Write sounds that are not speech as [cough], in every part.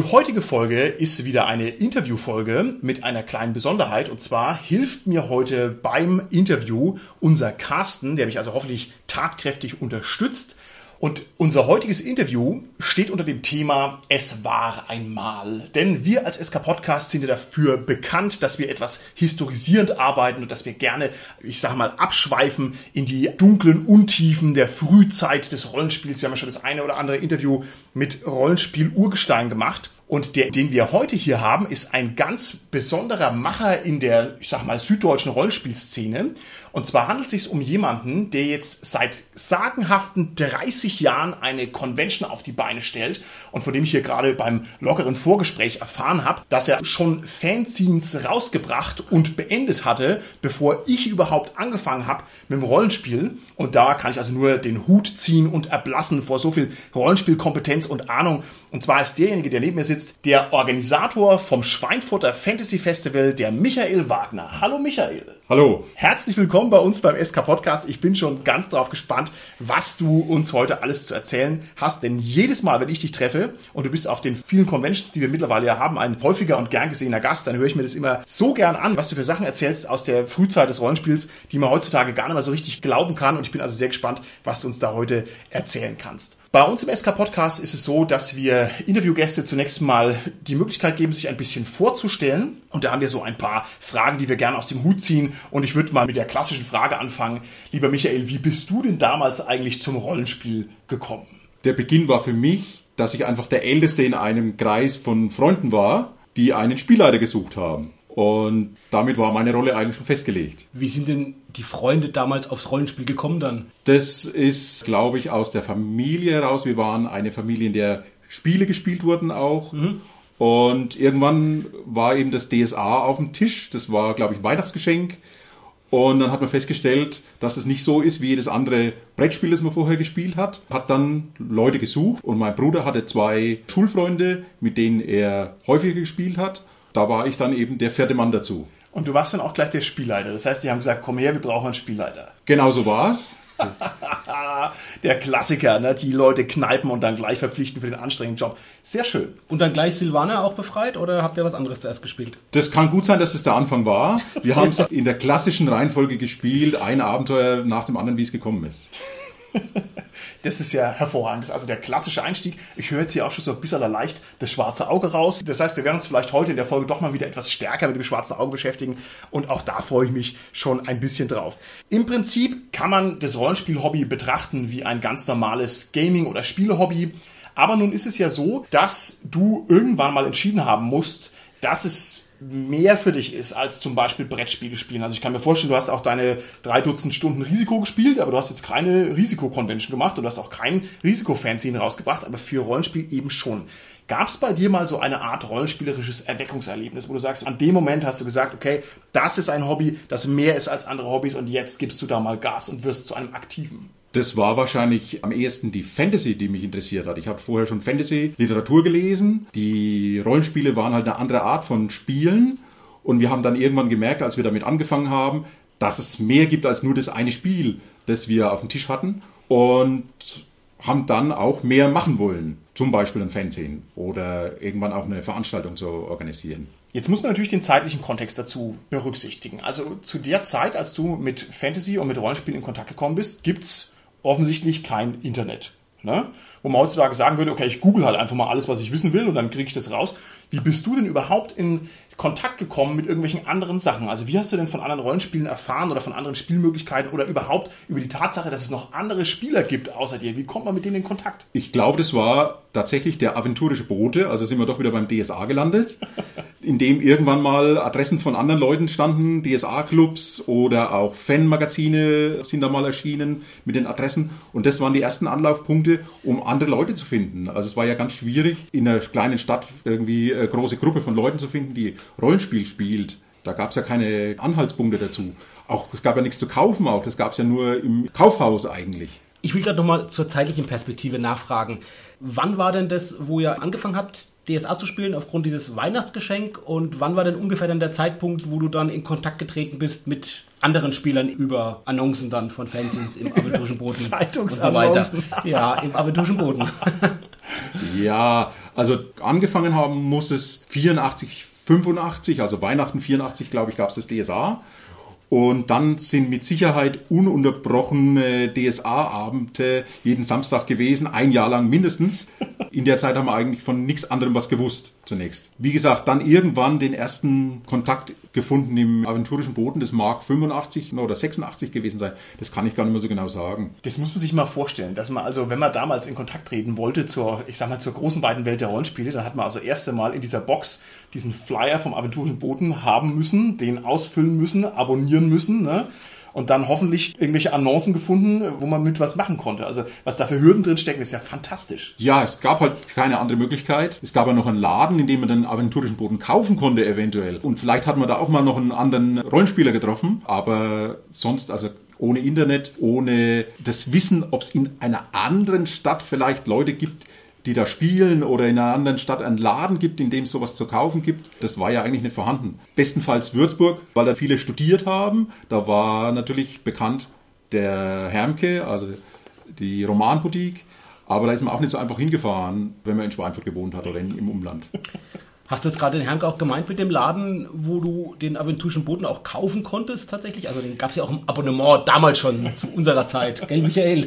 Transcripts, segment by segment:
Die heutige Folge ist wieder eine Interviewfolge mit einer kleinen Besonderheit. Und zwar hilft mir heute beim Interview unser Carsten, der mich also hoffentlich tatkräftig unterstützt. Und unser heutiges Interview steht unter dem Thema Es war einmal. Denn wir als SK Podcast sind ja dafür bekannt, dass wir etwas historisierend arbeiten und dass wir gerne, ich sag mal, abschweifen in die dunklen Untiefen der Frühzeit des Rollenspiels. Wir haben ja schon das eine oder andere Interview mit Rollenspiel Urgestein gemacht. Und der, den wir heute hier haben, ist ein ganz besonderer Macher in der, ich sag mal, süddeutschen Rollenspielszene. Und zwar handelt es sich um jemanden, der jetzt seit sagenhaften 30 Jahren eine Convention auf die Beine stellt und von dem ich hier gerade beim lockeren Vorgespräch erfahren habe, dass er schon Fanzines rausgebracht und beendet hatte, bevor ich überhaupt angefangen habe mit dem Rollenspiel. Und da kann ich also nur den Hut ziehen und erblassen vor so viel Rollenspielkompetenz und Ahnung. Und zwar ist derjenige, der neben mir sitzt, der Organisator vom Schweinfurter Fantasy Festival, der Michael Wagner. Hallo Michael. Hallo. Herzlich willkommen bei uns beim SK Podcast. Ich bin schon ganz drauf gespannt, was du uns heute alles zu erzählen hast. Denn jedes Mal, wenn ich dich treffe und du bist auf den vielen Conventions, die wir mittlerweile ja haben, ein häufiger und gern gesehener Gast, dann höre ich mir das immer so gern an, was du für Sachen erzählst aus der Frühzeit des Rollenspiels, die man heutzutage gar nicht mehr so richtig glauben kann. Und ich bin also sehr gespannt, was du uns da heute erzählen kannst. Bei uns im SK Podcast ist es so, dass wir Interviewgäste zunächst mal die Möglichkeit geben, sich ein bisschen vorzustellen. Und da haben wir so ein paar Fragen, die wir gerne aus dem Hut ziehen. Und ich würde mal mit der klassischen Frage anfangen. Lieber Michael, wie bist du denn damals eigentlich zum Rollenspiel gekommen? Der Beginn war für mich, dass ich einfach der Älteste in einem Kreis von Freunden war, die einen Spielleiter gesucht haben. Und damit war meine Rolle eigentlich schon festgelegt. Wie sind denn die Freunde damals aufs Rollenspiel gekommen dann? Das ist, glaube ich, aus der Familie heraus. Wir waren eine Familie, in der Spiele gespielt wurden auch. Mhm. Und irgendwann war eben das DSA auf dem Tisch. Das war, glaube ich, ein Weihnachtsgeschenk. Und dann hat man festgestellt, dass es nicht so ist wie jedes andere Brettspiel, das man vorher gespielt hat. Hat dann Leute gesucht und mein Bruder hatte zwei Schulfreunde, mit denen er häufiger gespielt hat da war ich dann eben der vierte Mann dazu. Und du warst dann auch gleich der Spielleiter. Das heißt, die haben gesagt, komm her, wir brauchen einen Spielleiter. Genau so war es. [laughs] der Klassiker, ne? die Leute kneipen und dann gleich verpflichten für den anstrengenden Job. Sehr schön. Und dann gleich Silvana auch befreit oder habt ihr was anderes zuerst gespielt? Das kann gut sein, dass das der Anfang war. Wir [laughs] haben es in der klassischen Reihenfolge gespielt, ein Abenteuer nach dem anderen, wie es gekommen ist. [laughs] Das ist ja hervorragend. Das ist also der klassische Einstieg. Ich höre jetzt hier auch schon so ein bisschen leicht das schwarze Auge raus. Das heißt, wir werden uns vielleicht heute in der Folge doch mal wieder etwas stärker mit dem schwarzen Auge beschäftigen. Und auch da freue ich mich schon ein bisschen drauf. Im Prinzip kann man das Rollenspiel-Hobby betrachten wie ein ganz normales Gaming- oder Spiele-Hobby. Aber nun ist es ja so, dass du irgendwann mal entschieden haben musst, dass es mehr für dich ist als zum Beispiel Brettspiele spielen. Also ich kann mir vorstellen, du hast auch deine drei Dutzend Stunden Risiko gespielt, aber du hast jetzt keine Risiko-Convention gemacht und du hast auch kein Risiko-Fanzine rausgebracht, aber für Rollenspiel eben schon. Gab es bei dir mal so eine Art rollenspielerisches Erweckungserlebnis, wo du sagst, an dem Moment hast du gesagt, okay, das ist ein Hobby, das mehr ist als andere Hobbys und jetzt gibst du da mal Gas und wirst zu einem aktiven? Das war wahrscheinlich am ehesten die Fantasy, die mich interessiert hat. Ich habe vorher schon Fantasy-Literatur gelesen. Die Rollenspiele waren halt eine andere Art von Spielen. Und wir haben dann irgendwann gemerkt, als wir damit angefangen haben, dass es mehr gibt als nur das eine Spiel, das wir auf dem Tisch hatten. Und haben dann auch mehr machen wollen. Zum Beispiel ein Fanzine oder irgendwann auch eine Veranstaltung zu organisieren. Jetzt muss man natürlich den zeitlichen Kontext dazu berücksichtigen. Also zu der Zeit, als du mit Fantasy und mit Rollenspielen in Kontakt gekommen bist, gibt's offensichtlich kein Internet. Ne? Wo man heutzutage sagen würde, okay, ich google halt einfach mal alles, was ich wissen will und dann kriege ich das raus. Wie bist du denn überhaupt in Kontakt gekommen mit irgendwelchen anderen Sachen? Also wie hast du denn von anderen Rollenspielen erfahren oder von anderen Spielmöglichkeiten oder überhaupt über die Tatsache, dass es noch andere Spieler gibt außer dir? Wie kommt man mit denen in Kontakt? Ich glaube, das war tatsächlich der aventurische Bote. Also sind wir doch wieder beim DSA gelandet, [laughs] in dem irgendwann mal Adressen von anderen Leuten standen, DSA-Clubs oder auch Fanmagazine sind da mal erschienen mit den Adressen. Und das waren die ersten Anlaufpunkte, um andere Leute zu finden. Also es war ja ganz schwierig, in einer kleinen Stadt irgendwie eine große Gruppe von Leuten zu finden, die Rollenspiel spielt. Da gab es ja keine Anhaltspunkte dazu. Auch es gab ja nichts zu kaufen auch. Das gab es ja nur im Kaufhaus eigentlich. Ich will gerade nochmal zur zeitlichen Perspektive nachfragen. Wann war denn das, wo ihr angefangen habt, DSA zu spielen aufgrund dieses Weihnachtsgeschenk und wann war denn ungefähr dann der Zeitpunkt, wo du dann in Kontakt getreten bist mit anderen Spielern über Annoncen dann von Fanzines im aventurischen Boden [laughs] und so weiter. Ja, im aventurischen Boden. [laughs] ja, also angefangen haben muss es 84, 85, also Weihnachten 84, glaube ich, gab es das DSA. Und dann sind mit Sicherheit ununterbrochene DSA-Abende jeden Samstag gewesen, ein Jahr lang mindestens. In der Zeit haben wir eigentlich von nichts anderem was gewusst zunächst. Wie gesagt, dann irgendwann den ersten Kontakt gefunden im aventurischen Boden. Das mag 85 oder 86 gewesen sein. Das kann ich gar nicht mehr so genau sagen. Das muss man sich mal vorstellen, dass man also, wenn man damals in Kontakt treten wollte zur, ich sag mal, zur großen weiten Welt der Rollenspiele, dann hat man also erst einmal in dieser Box diesen Flyer vom aventurischen Boden haben müssen, den ausfüllen müssen, abonnieren müssen, ne? Und dann hoffentlich irgendwelche Annoncen gefunden, wo man mit was machen konnte. Also was da für Hürden drin stecken, ist ja fantastisch. Ja, es gab halt keine andere Möglichkeit. Es gab ja noch einen Laden, in dem man den aventurischen Boden kaufen konnte eventuell. Und vielleicht hat man da auch mal noch einen anderen Rollenspieler getroffen. Aber sonst, also ohne Internet, ohne das Wissen, ob es in einer anderen Stadt vielleicht Leute gibt, die da spielen oder in einer anderen Stadt einen Laden gibt, in dem es sowas zu kaufen gibt. Das war ja eigentlich nicht vorhanden. Bestenfalls Würzburg, weil da viele studiert haben. Da war natürlich bekannt der Hermke, also die Romanboutique. Aber da ist man auch nicht so einfach hingefahren, wenn man in Schweinfurt gewohnt hat oder in, im Umland. Hast du jetzt gerade den Herrn auch gemeint mit dem Laden, wo du den aventurischen Boden auch kaufen konntest tatsächlich? Also den gab es ja auch im Abonnement damals schon [laughs] zu unserer Zeit, gell Michael?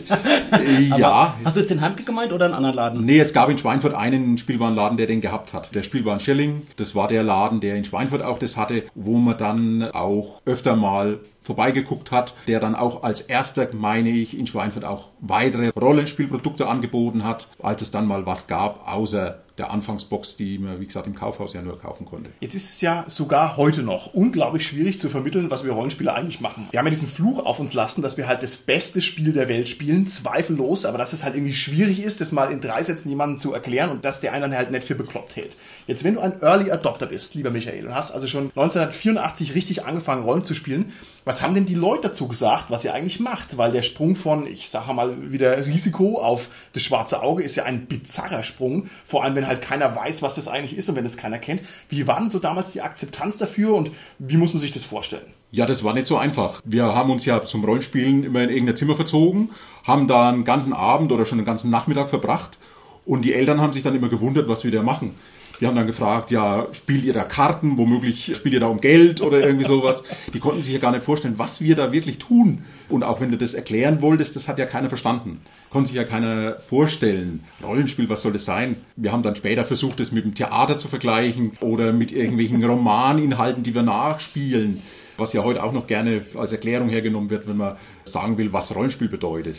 ja. hast du jetzt den Herrn gemeint oder einen anderen Laden? Nee, es gab in Schweinfurt einen Spielwarenladen, der den gehabt hat. Der Spielwaren Schilling, das war der Laden, der in Schweinfurt auch das hatte, wo man dann auch öfter mal vorbeigeguckt hat, der dann auch als erster, meine ich, in Schweinfurt auch weitere Rollenspielprodukte angeboten hat, als es dann mal was gab, außer der Anfangsbox, die man, wie gesagt, im Kaufhaus ja nur kaufen konnte. Jetzt ist es ja sogar heute noch unglaublich schwierig zu vermitteln, was wir Rollenspieler eigentlich machen. Wir haben ja diesen Fluch auf uns lassen, dass wir halt das beste Spiel der Welt spielen, zweifellos, aber dass es halt irgendwie schwierig ist, das mal in drei Sätzen jemandem zu erklären und dass der einen halt nicht für bekloppt hält. Jetzt, wenn du ein Early Adopter bist, lieber Michael, und hast also schon 1984 richtig angefangen, Rollen zu spielen, was haben denn die Leute dazu gesagt, was ihr eigentlich macht? Weil der Sprung von, ich sage mal wieder Risiko auf das schwarze Auge ist ja ein bizarrer Sprung, vor allem wenn halt keiner weiß, was das eigentlich ist und wenn es keiner kennt. Wie war denn so damals die Akzeptanz dafür und wie muss man sich das vorstellen? Ja, das war nicht so einfach. Wir haben uns ja zum Rollenspielen immer in irgendein Zimmer verzogen, haben da einen ganzen Abend oder schon einen ganzen Nachmittag verbracht und die Eltern haben sich dann immer gewundert, was wir da machen. Die haben dann gefragt, ja, spielt ihr da Karten, womöglich spielt ihr da um Geld oder irgendwie sowas. Die konnten sich ja gar nicht vorstellen, was wir da wirklich tun. Und auch wenn du das erklären wolltest, das hat ja keiner verstanden. Konnte sich ja keiner vorstellen. Rollenspiel, was soll das sein? Wir haben dann später versucht, das mit dem Theater zu vergleichen oder mit irgendwelchen Romaninhalten, die wir nachspielen. Was ja heute auch noch gerne als Erklärung hergenommen wird, wenn man sagen will, was Rollenspiel bedeutet.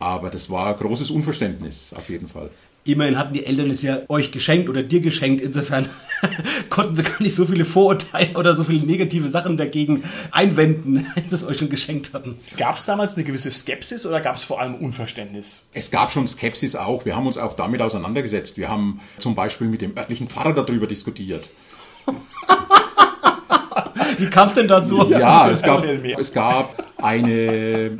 Aber das war großes Unverständnis, auf jeden Fall. Immerhin hatten die Eltern es ja euch geschenkt oder dir geschenkt. Insofern [laughs] konnten sie gar nicht so viele Vorurteile oder so viele negative Sachen dagegen einwenden, [laughs] wenn sie es euch schon geschenkt hatten. Gab es damals eine gewisse Skepsis oder gab es vor allem Unverständnis? Es gab schon Skepsis auch. Wir haben uns auch damit auseinandergesetzt. Wir haben zum Beispiel mit dem örtlichen Pfarrer darüber diskutiert. [laughs] Wie kam es denn dazu? Ja, es gab, es gab eine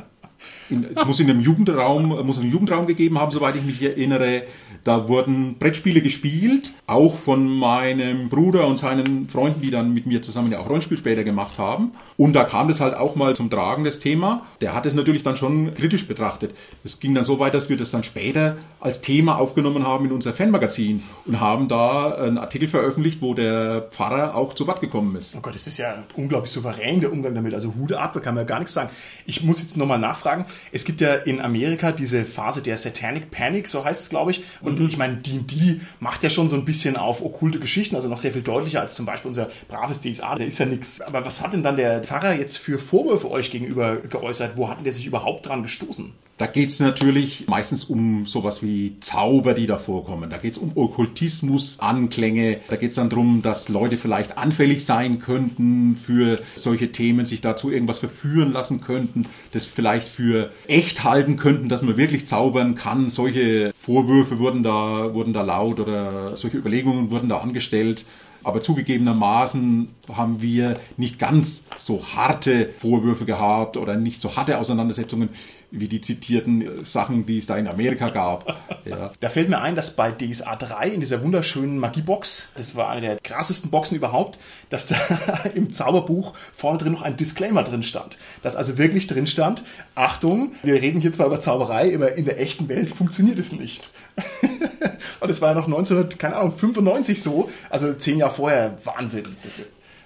in, muss in einem Jugendraum, muss einen Jugendraum gegeben haben, soweit ich mich erinnere. Da wurden Brettspiele gespielt, auch von meinem Bruder und seinen Freunden, die dann mit mir zusammen ja auch Rollenspiel später gemacht haben. Und da kam das halt auch mal zum Tragen, das Thema. Der hat es natürlich dann schon kritisch betrachtet. Es ging dann so weit, dass wir das dann später als Thema aufgenommen haben in unser Fanmagazin und haben da einen Artikel veröffentlicht, wo der Pfarrer auch zu Wort gekommen ist. Oh Gott, das ist ja unglaublich souverän, der Umgang damit. Also Hude ab, kann man ja gar nichts sagen. Ich muss jetzt nochmal nachfragen. Es gibt ja in Amerika diese Phase der Satanic Panic, so heißt es, glaube ich. Und und ich meine, D&D macht ja schon so ein bisschen auf okkulte Geschichten, also noch sehr viel deutlicher als zum Beispiel unser braves DSA, der ist ja nichts. Aber was hat denn dann der Pfarrer jetzt für Vorwürfe euch gegenüber geäußert? Wo hat denn der sich überhaupt dran gestoßen? Da geht es natürlich meistens um sowas wie Zauber, die da vorkommen. Da geht es um Okkultismus, Anklänge. Da geht es dann darum, dass Leute vielleicht anfällig sein könnten für solche Themen, sich dazu irgendwas verführen lassen könnten, das vielleicht für echt halten könnten, dass man wirklich zaubern kann. Solche Vorwürfe wurden da, wurden da laut oder solche Überlegungen wurden da angestellt. Aber zugegebenermaßen haben wir nicht ganz so harte Vorwürfe gehabt oder nicht so harte Auseinandersetzungen wie die zitierten Sachen, die es da in Amerika gab. Ja. Da fällt mir ein, dass bei DSA 3 in dieser wunderschönen Magiebox, das war eine der krassesten Boxen überhaupt, dass da [laughs] im Zauberbuch vorne drin noch ein Disclaimer drin stand. Dass also wirklich drin stand, Achtung, wir reden hier zwar über Zauberei, aber in der echten Welt funktioniert es nicht. [laughs] Und es war ja noch 1995 so, also zehn Jahre vorher, Wahnsinn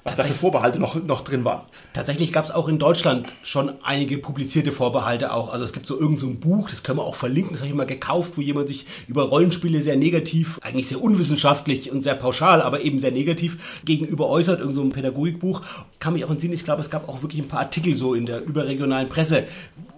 was da für Vorbehalte noch, noch drin waren. Tatsächlich gab es auch in Deutschland schon einige publizierte Vorbehalte auch. Also es gibt so irgendein so ein Buch, das können wir auch verlinken, das habe ich mal gekauft, wo jemand sich über Rollenspiele sehr negativ, eigentlich sehr unwissenschaftlich und sehr pauschal, aber eben sehr negativ gegenüber äußert, irgend so ein Pädagogikbuch. Kann mich auch entsinnen, ich glaube, es gab auch wirklich ein paar Artikel so in der überregionalen Presse,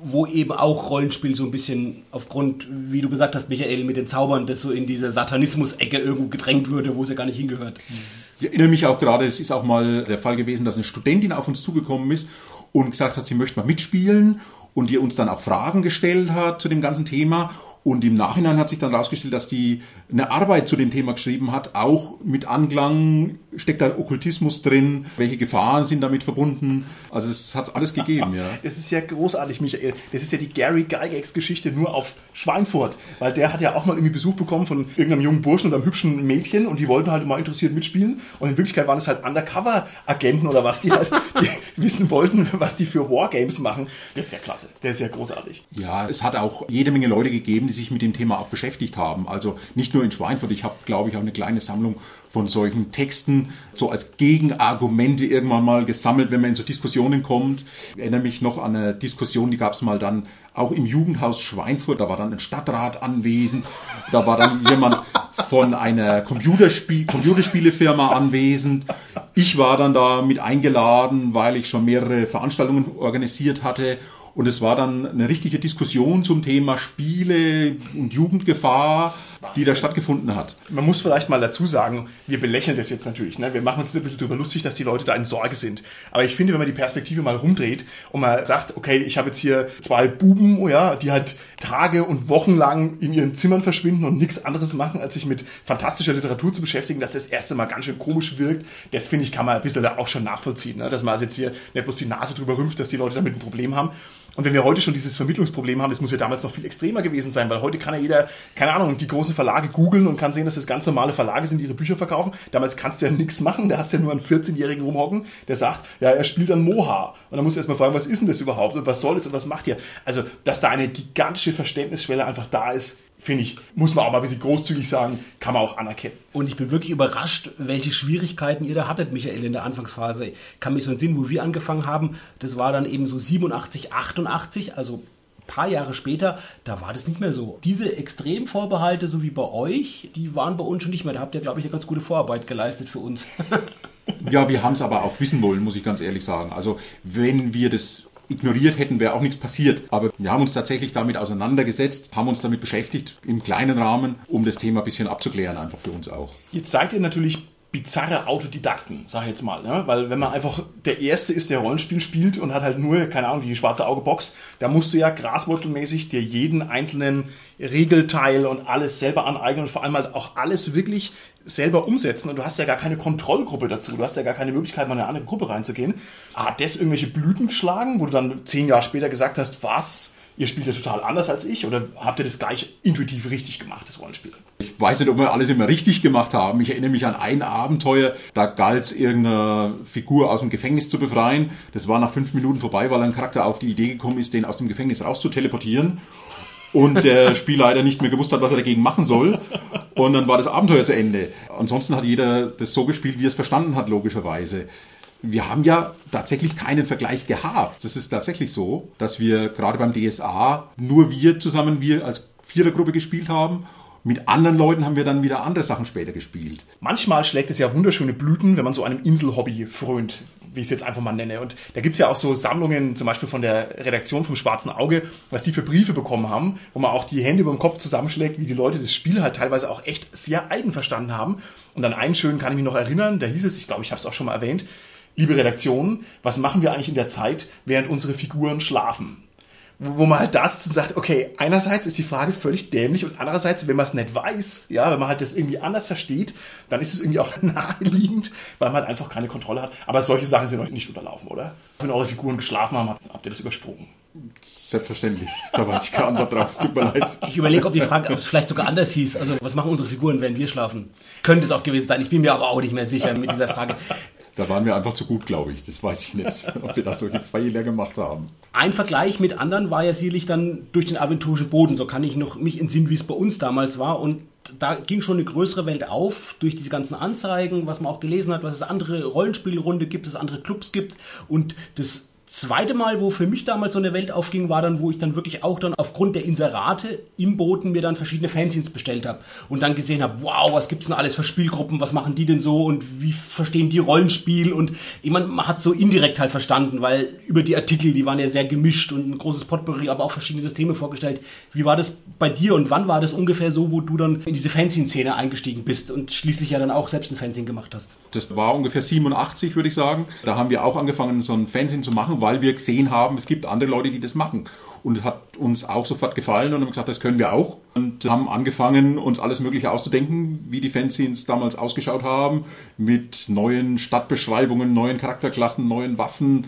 wo eben auch Rollenspiel so ein bisschen aufgrund, wie du gesagt hast, Michael, mit den Zaubern, das so in diese Satanismus-Ecke irgendwo gedrängt würde, wo es ja gar nicht hingehört. Mhm. Ich erinnere mich auch gerade, es ist auch mal der Fall gewesen, dass eine Studentin auf uns zugekommen ist und gesagt hat, sie möchte mal mitspielen und die uns dann auch Fragen gestellt hat zu dem ganzen Thema. Und im Nachhinein hat sich dann herausgestellt, dass die eine Arbeit zu dem Thema geschrieben hat, auch mit Anklang, steckt da Okkultismus drin, welche Gefahren sind damit verbunden. Also es hat alles gegeben, ja. [laughs] Das ist ja großartig, Michael. Das ist ja die Gary Gygax-Geschichte nur auf Schweinfurt, weil der hat ja auch mal irgendwie Besuch bekommen von irgendeinem jungen Burschen oder einem hübschen Mädchen und die wollten halt mal interessiert mitspielen und in Wirklichkeit waren es halt Undercover-Agenten oder was, die halt [laughs] die wissen wollten, was die für Wargames machen. Das ist ja klasse, das ist ja großartig. Ja, es hat auch jede Menge Leute gegeben, die sich mit dem Thema auch beschäftigt haben. Also nicht nur in Schweinfurt, ich habe, glaube ich, auch eine kleine Sammlung von solchen Texten so als Gegenargumente irgendwann mal gesammelt, wenn man in so Diskussionen kommt. Ich erinnere mich noch an eine Diskussion, die gab es mal dann auch im Jugendhaus Schweinfurt, da war dann ein Stadtrat anwesend, da war dann jemand von einer Computerspiel Computerspielefirma anwesend. Ich war dann da mit eingeladen, weil ich schon mehrere Veranstaltungen organisiert hatte und es war dann eine richtige Diskussion zum Thema Spiele und Jugendgefahr, die da stattgefunden hat. Man muss vielleicht mal dazu sagen, wir belächeln das jetzt natürlich. Ne? Wir machen uns ein bisschen darüber lustig, dass die Leute da in Sorge sind. Aber ich finde, wenn man die Perspektive mal rumdreht und mal sagt, okay, ich habe jetzt hier zwei Buben, oh ja, die halt Tage und Wochen lang in ihren Zimmern verschwinden und nichts anderes machen, als sich mit fantastischer Literatur zu beschäftigen, dass das erste Mal ganz schön komisch wirkt. Das finde ich, kann man ein bisschen da auch schon nachvollziehen. Ne? Dass man also jetzt hier nicht bloß die Nase drüber rümpft, dass die Leute damit ein Problem haben. Und wenn wir heute schon dieses Vermittlungsproblem haben, das muss ja damals noch viel extremer gewesen sein, weil heute kann ja jeder, keine Ahnung, die großen Verlage googeln und kann sehen, dass das ganz normale Verlage sind, die ihre Bücher verkaufen. Damals kannst du ja [laughs] nichts machen, da hast du ja nur einen 14-Jährigen rumhocken, der sagt, ja, er spielt dann Moha. Und dann musst du erstmal fragen, was ist denn das überhaupt und was soll das und was macht ihr? Also, dass da eine gigantische Verständnisschwelle einfach da ist, finde ich, muss man auch mal ein bisschen großzügig sagen, kann man auch anerkennen. Und ich bin wirklich überrascht, welche Schwierigkeiten ihr da hattet, Michael, in der Anfangsphase. Ich kann mich so entsinnen, wo wir angefangen haben, das war dann eben so 87, 88, also ein paar Jahre später, da war das nicht mehr so. Diese Extremvorbehalte, so wie bei euch, die waren bei uns schon nicht mehr. Da habt ihr, glaube ich, eine ganz gute Vorarbeit geleistet für uns. ja, wir haben es aber auch wissen wollen, muss ich ganz ehrlich sagen. Also wenn wir das ignoriert hätten, wäre auch nichts passiert. Aber wir haben uns tatsächlich damit auseinandergesetzt, haben uns damit beschäftigt im kleinen Rahmen, um das Thema ein bisschen abzuklären, einfach für uns auch. Jetzt seid ihr natürlich bizarre Autodidakten, sag ich jetzt mal. Ne? Weil wenn man einfach der Erste ist, der Rollenspiel spielt und hat halt nur, keine Ahnung, die schwarze Auge-Box, da musst du ja graswurzelmäßig dir jeden einzelnen Regelteil und alles selber aneignen und vor allem halt auch alles wirklich selber umsetzen und du hast ja gar keine Kontrollgruppe dazu, du hast ja gar keine Möglichkeit, mal in eine andere Gruppe reinzugehen. Hat das irgendwelche Blüten geschlagen, wo du dann zehn Jahre später gesagt hast, was, ihr spielt ja total anders als ich oder habt ihr das gleich intuitiv richtig gemacht, das Rollenspiel? Ich weiß nicht, ob wir alles immer richtig gemacht haben. Ich erinnere mich an ein Abenteuer, da galt es irgendeine Figur aus dem Gefängnis zu befreien. Das war nach fünf Minuten vorbei, weil ein Charakter auf die Idee gekommen ist, den aus dem Gefängnis rauszuteleportieren und der Spielleiter nicht mehr gewusst hat, was er dagegen machen soll. Und dann war das Abenteuer zu Ende. Ansonsten hat jeder das so gespielt, wie er es verstanden hat, logischerweise. Wir haben ja tatsächlich keinen Vergleich gehabt. Das ist tatsächlich so, dass wir gerade beim DSA nur wir zusammen, wir als Vierergruppe gespielt haben mit anderen Leuten haben wir dann wieder andere Sachen später gespielt. Manchmal schlägt es ja wunderschöne Blüten, wenn man so einem Inselhobby frönt wie ich es jetzt einfach mal nenne. Und da gibt es ja auch so Sammlungen, zum Beispiel von der Redaktion vom Schwarzen Auge, was die für Briefe bekommen haben, wo man auch die Hände über den Kopf zusammenschlägt, wie die Leute das Spiel halt teilweise auch echt sehr eigen verstanden haben. Und an einen schönen kann ich mich noch erinnern, da hieß es, ich glaube, ich habe es auch schon mal erwähnt, liebe Redaktion, was machen wir eigentlich in der Zeit, während unsere Figuren schlafen? Wo, wo man halt da sitzt und sagt, okay, einerseits ist die Frage völlig dämlich und andererseits, wenn man es nicht weiß, ja, wenn man halt das irgendwie anders versteht, dann ist es irgendwie auch [laughs] naheliegend, weil man halt einfach keine Kontrolle hat. Aber solche Sachen sind euch nicht unterlaufen, oder? Wenn eure Figuren geschlafen haben, habt ihr das übersprungen. Selbstverständlich. Da weiß ich keine Antwort drauf. Es tut mir leid. Ich überlege, ob die Frage, ob es vielleicht sogar anders hieß. Also, was machen unsere Figuren, wenn wir schlafen? Könnte es auch gewesen sein. Ich bin mir aber auch nicht mehr sicher mit dieser Frage. Da waren wir einfach zu gut, glaube ich. Das weiß ich nicht, [laughs] ob wir da solche Fehler gemacht haben. Ein Vergleich mit anderen war ja sicherlich dann durch den aventurischen Boden. So kann ich noch mich entsinnen, wie es bei uns damals war. Und da ging schon eine größere Welt auf durch diese ganzen Anzeigen, was man auch gelesen hat, was es andere Rollenspielrunde gibt, es andere Clubs gibt und das zweite Mal, wo für mich damals so eine Welt aufging, war dann, wo ich dann wirklich auch dann aufgrund der Inserate im Boten mir dann verschiedene Fanzines bestellt habe und dann gesehen habe, wow, was gibt's denn alles für Spielgruppen, was machen die denn so und wie verstehen die Rollenspiel und ich meine, man hat so indirekt halt verstanden, weil über die Artikel, die waren ja sehr gemischt und ein großes Potpourri, aber auch verschiedene Systeme vorgestellt. Wie war das bei dir und wann war das ungefähr so, wo du dann in diese Fanzine-Szene eingestiegen bist und schließlich ja dann auch selbst ein Fanzine gemacht hast? Das war ungefähr 87, würde ich sagen. Da haben wir auch angefangen, so ein Fanzine zu machen, weil wir gesehen haben, es gibt andere Leute, die das machen. Und hat uns auch sofort gefallen und haben gesagt, das können wir auch. Und haben angefangen, uns alles Mögliche auszudenken, wie die Fanzines damals ausgeschaut haben, mit neuen Stadtbeschreibungen, neuen Charakterklassen, neuen Waffen,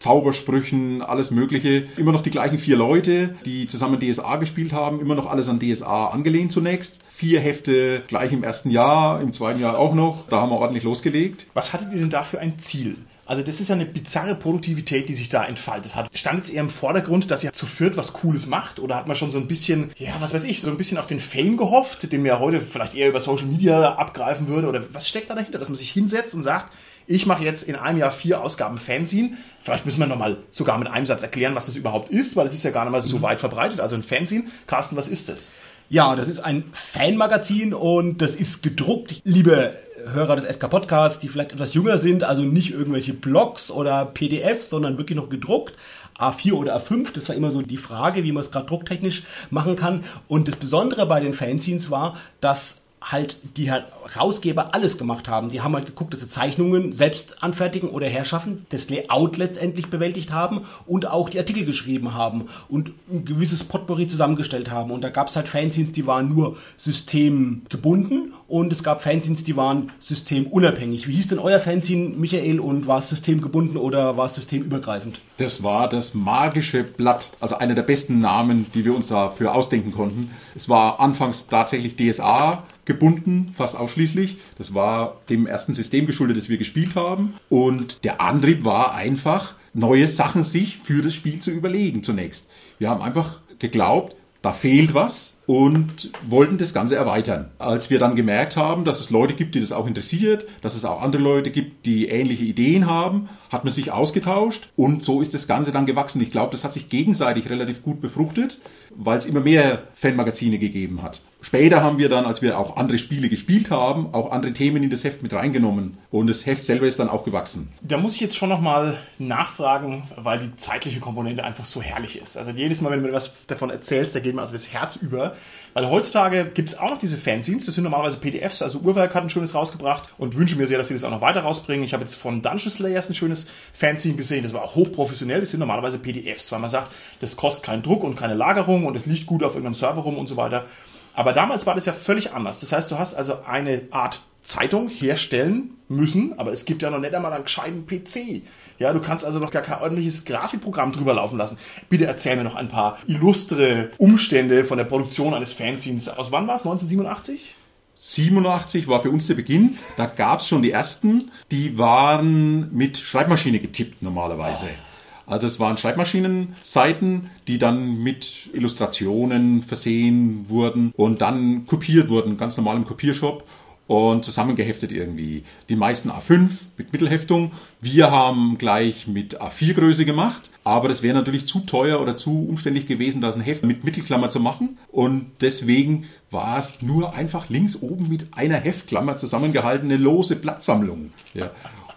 Zaubersprüchen, alles Mögliche. Immer noch die gleichen vier Leute, die zusammen DSA gespielt haben, immer noch alles an DSA angelehnt zunächst. Vier Hefte gleich im ersten Jahr, im zweiten Jahr auch noch. Da haben wir ordentlich losgelegt. Was hattet ihr denn da für ein Ziel? Also das ist ja eine bizarre Produktivität, die sich da entfaltet hat. Stand es eher im Vordergrund, dass ihr zu viert was Cooles macht? Oder hat man schon so ein bisschen, ja, was weiß ich, so ein bisschen auf den Fame gehofft, den man ja heute vielleicht eher über Social Media abgreifen würde? Oder was steckt da dahinter, dass man sich hinsetzt und sagt, ich mache jetzt in einem Jahr vier Ausgaben Fanzine. Vielleicht müssen wir nochmal sogar mit einem Satz erklären, was das überhaupt ist, weil es ist ja gar nicht mal so mhm. weit verbreitet. Also ein Fanzine. Carsten, was ist das? Ja, das ist ein Fanmagazin und das ist gedruckt. Liebe Hörer des SK Podcasts, die vielleicht etwas jünger sind, also nicht irgendwelche Blogs oder PDFs, sondern wirklich noch gedruckt. A4 oder A5, das war immer so die Frage, wie man es gerade drucktechnisch machen kann. Und das Besondere bei den Fanzines war, dass halt die halt Rausgeber alles gemacht haben. Die haben halt geguckt, dass sie Zeichnungen selbst anfertigen oder herschaffen, das Layout letztendlich bewältigt haben und auch die Artikel geschrieben haben und ein gewisses Potpourri zusammengestellt haben. Und da gab es halt Fanzines, die waren nur systemgebunden und es gab Fanzines, die waren systemunabhängig. Wie hieß denn euer Fanzine, Michael, und war es systemgebunden oder war es systemübergreifend? Das war das magische Blatt, also einer der besten Namen, die wir uns dafür ausdenken konnten. Es war anfangs tatsächlich DSA gebunden, fast ausschließlich. Das war dem ersten System geschuldet, das wir gespielt haben. Und der Antrieb war einfach, neue Sachen sich für das Spiel zu überlegen zunächst. Wir haben einfach geglaubt, da fehlt was und wollten das Ganze erweitern. Als wir dann gemerkt haben, dass es Leute gibt, die das auch interessiert, dass es auch andere Leute gibt, die ähnliche Ideen haben, hat man sich ausgetauscht und so ist das Ganze dann gewachsen. Ich glaube, das hat sich gegenseitig relativ gut befruchtet, weil es immer mehr Fanmagazine gegeben hat. Später haben wir dann, als wir auch andere Spiele gespielt haben, auch andere Themen in das Heft mit reingenommen. Und das Heft selber ist dann auch gewachsen. Da muss ich jetzt schon nochmal nachfragen, weil die zeitliche Komponente einfach so herrlich ist. Also jedes Mal, wenn du mir was davon erzählst, da geht mir also das Herz über. Weil heutzutage gibt es auch noch diese Fanzines, das sind normalerweise PDFs, also Urwerk hat ein schönes rausgebracht und wünsche mir sehr, dass sie das auch noch weiter rausbringen. Ich habe jetzt von Dungeon Slayers ein schönes Fanzine gesehen, das war auch hochprofessionell, das sind normalerweise PDFs, weil man sagt, das kostet keinen Druck und keine Lagerung und es liegt gut auf irgendeinem Server rum und so weiter. Aber damals war das ja völlig anders. Das heißt, du hast also eine Art Zeitung herstellen müssen, aber es gibt ja noch nicht einmal einen gescheiten PC. Ja, du kannst also noch gar kein ordentliches Grafikprogramm drüber laufen lassen. Bitte erzähl mir noch ein paar illustre Umstände von der Produktion eines Fanzines. Aus wann war es? 1987? 87 war für uns der Beginn. Da gab es schon die ersten, die waren mit Schreibmaschine getippt normalerweise. Oh. Also es waren Schreibmaschinenseiten, die dann mit Illustrationen versehen wurden und dann kopiert wurden, ganz normal im Kopiershop und zusammengeheftet irgendwie. Die meisten A5 mit Mittelheftung. Wir haben gleich mit A4 Größe gemacht, aber das wäre natürlich zu teuer oder zu umständlich gewesen, das ein Heft mit Mittelklammer zu machen. Und deswegen war es nur einfach links oben mit einer Heftklammer zusammengehaltene lose Blattsammlung. Ja.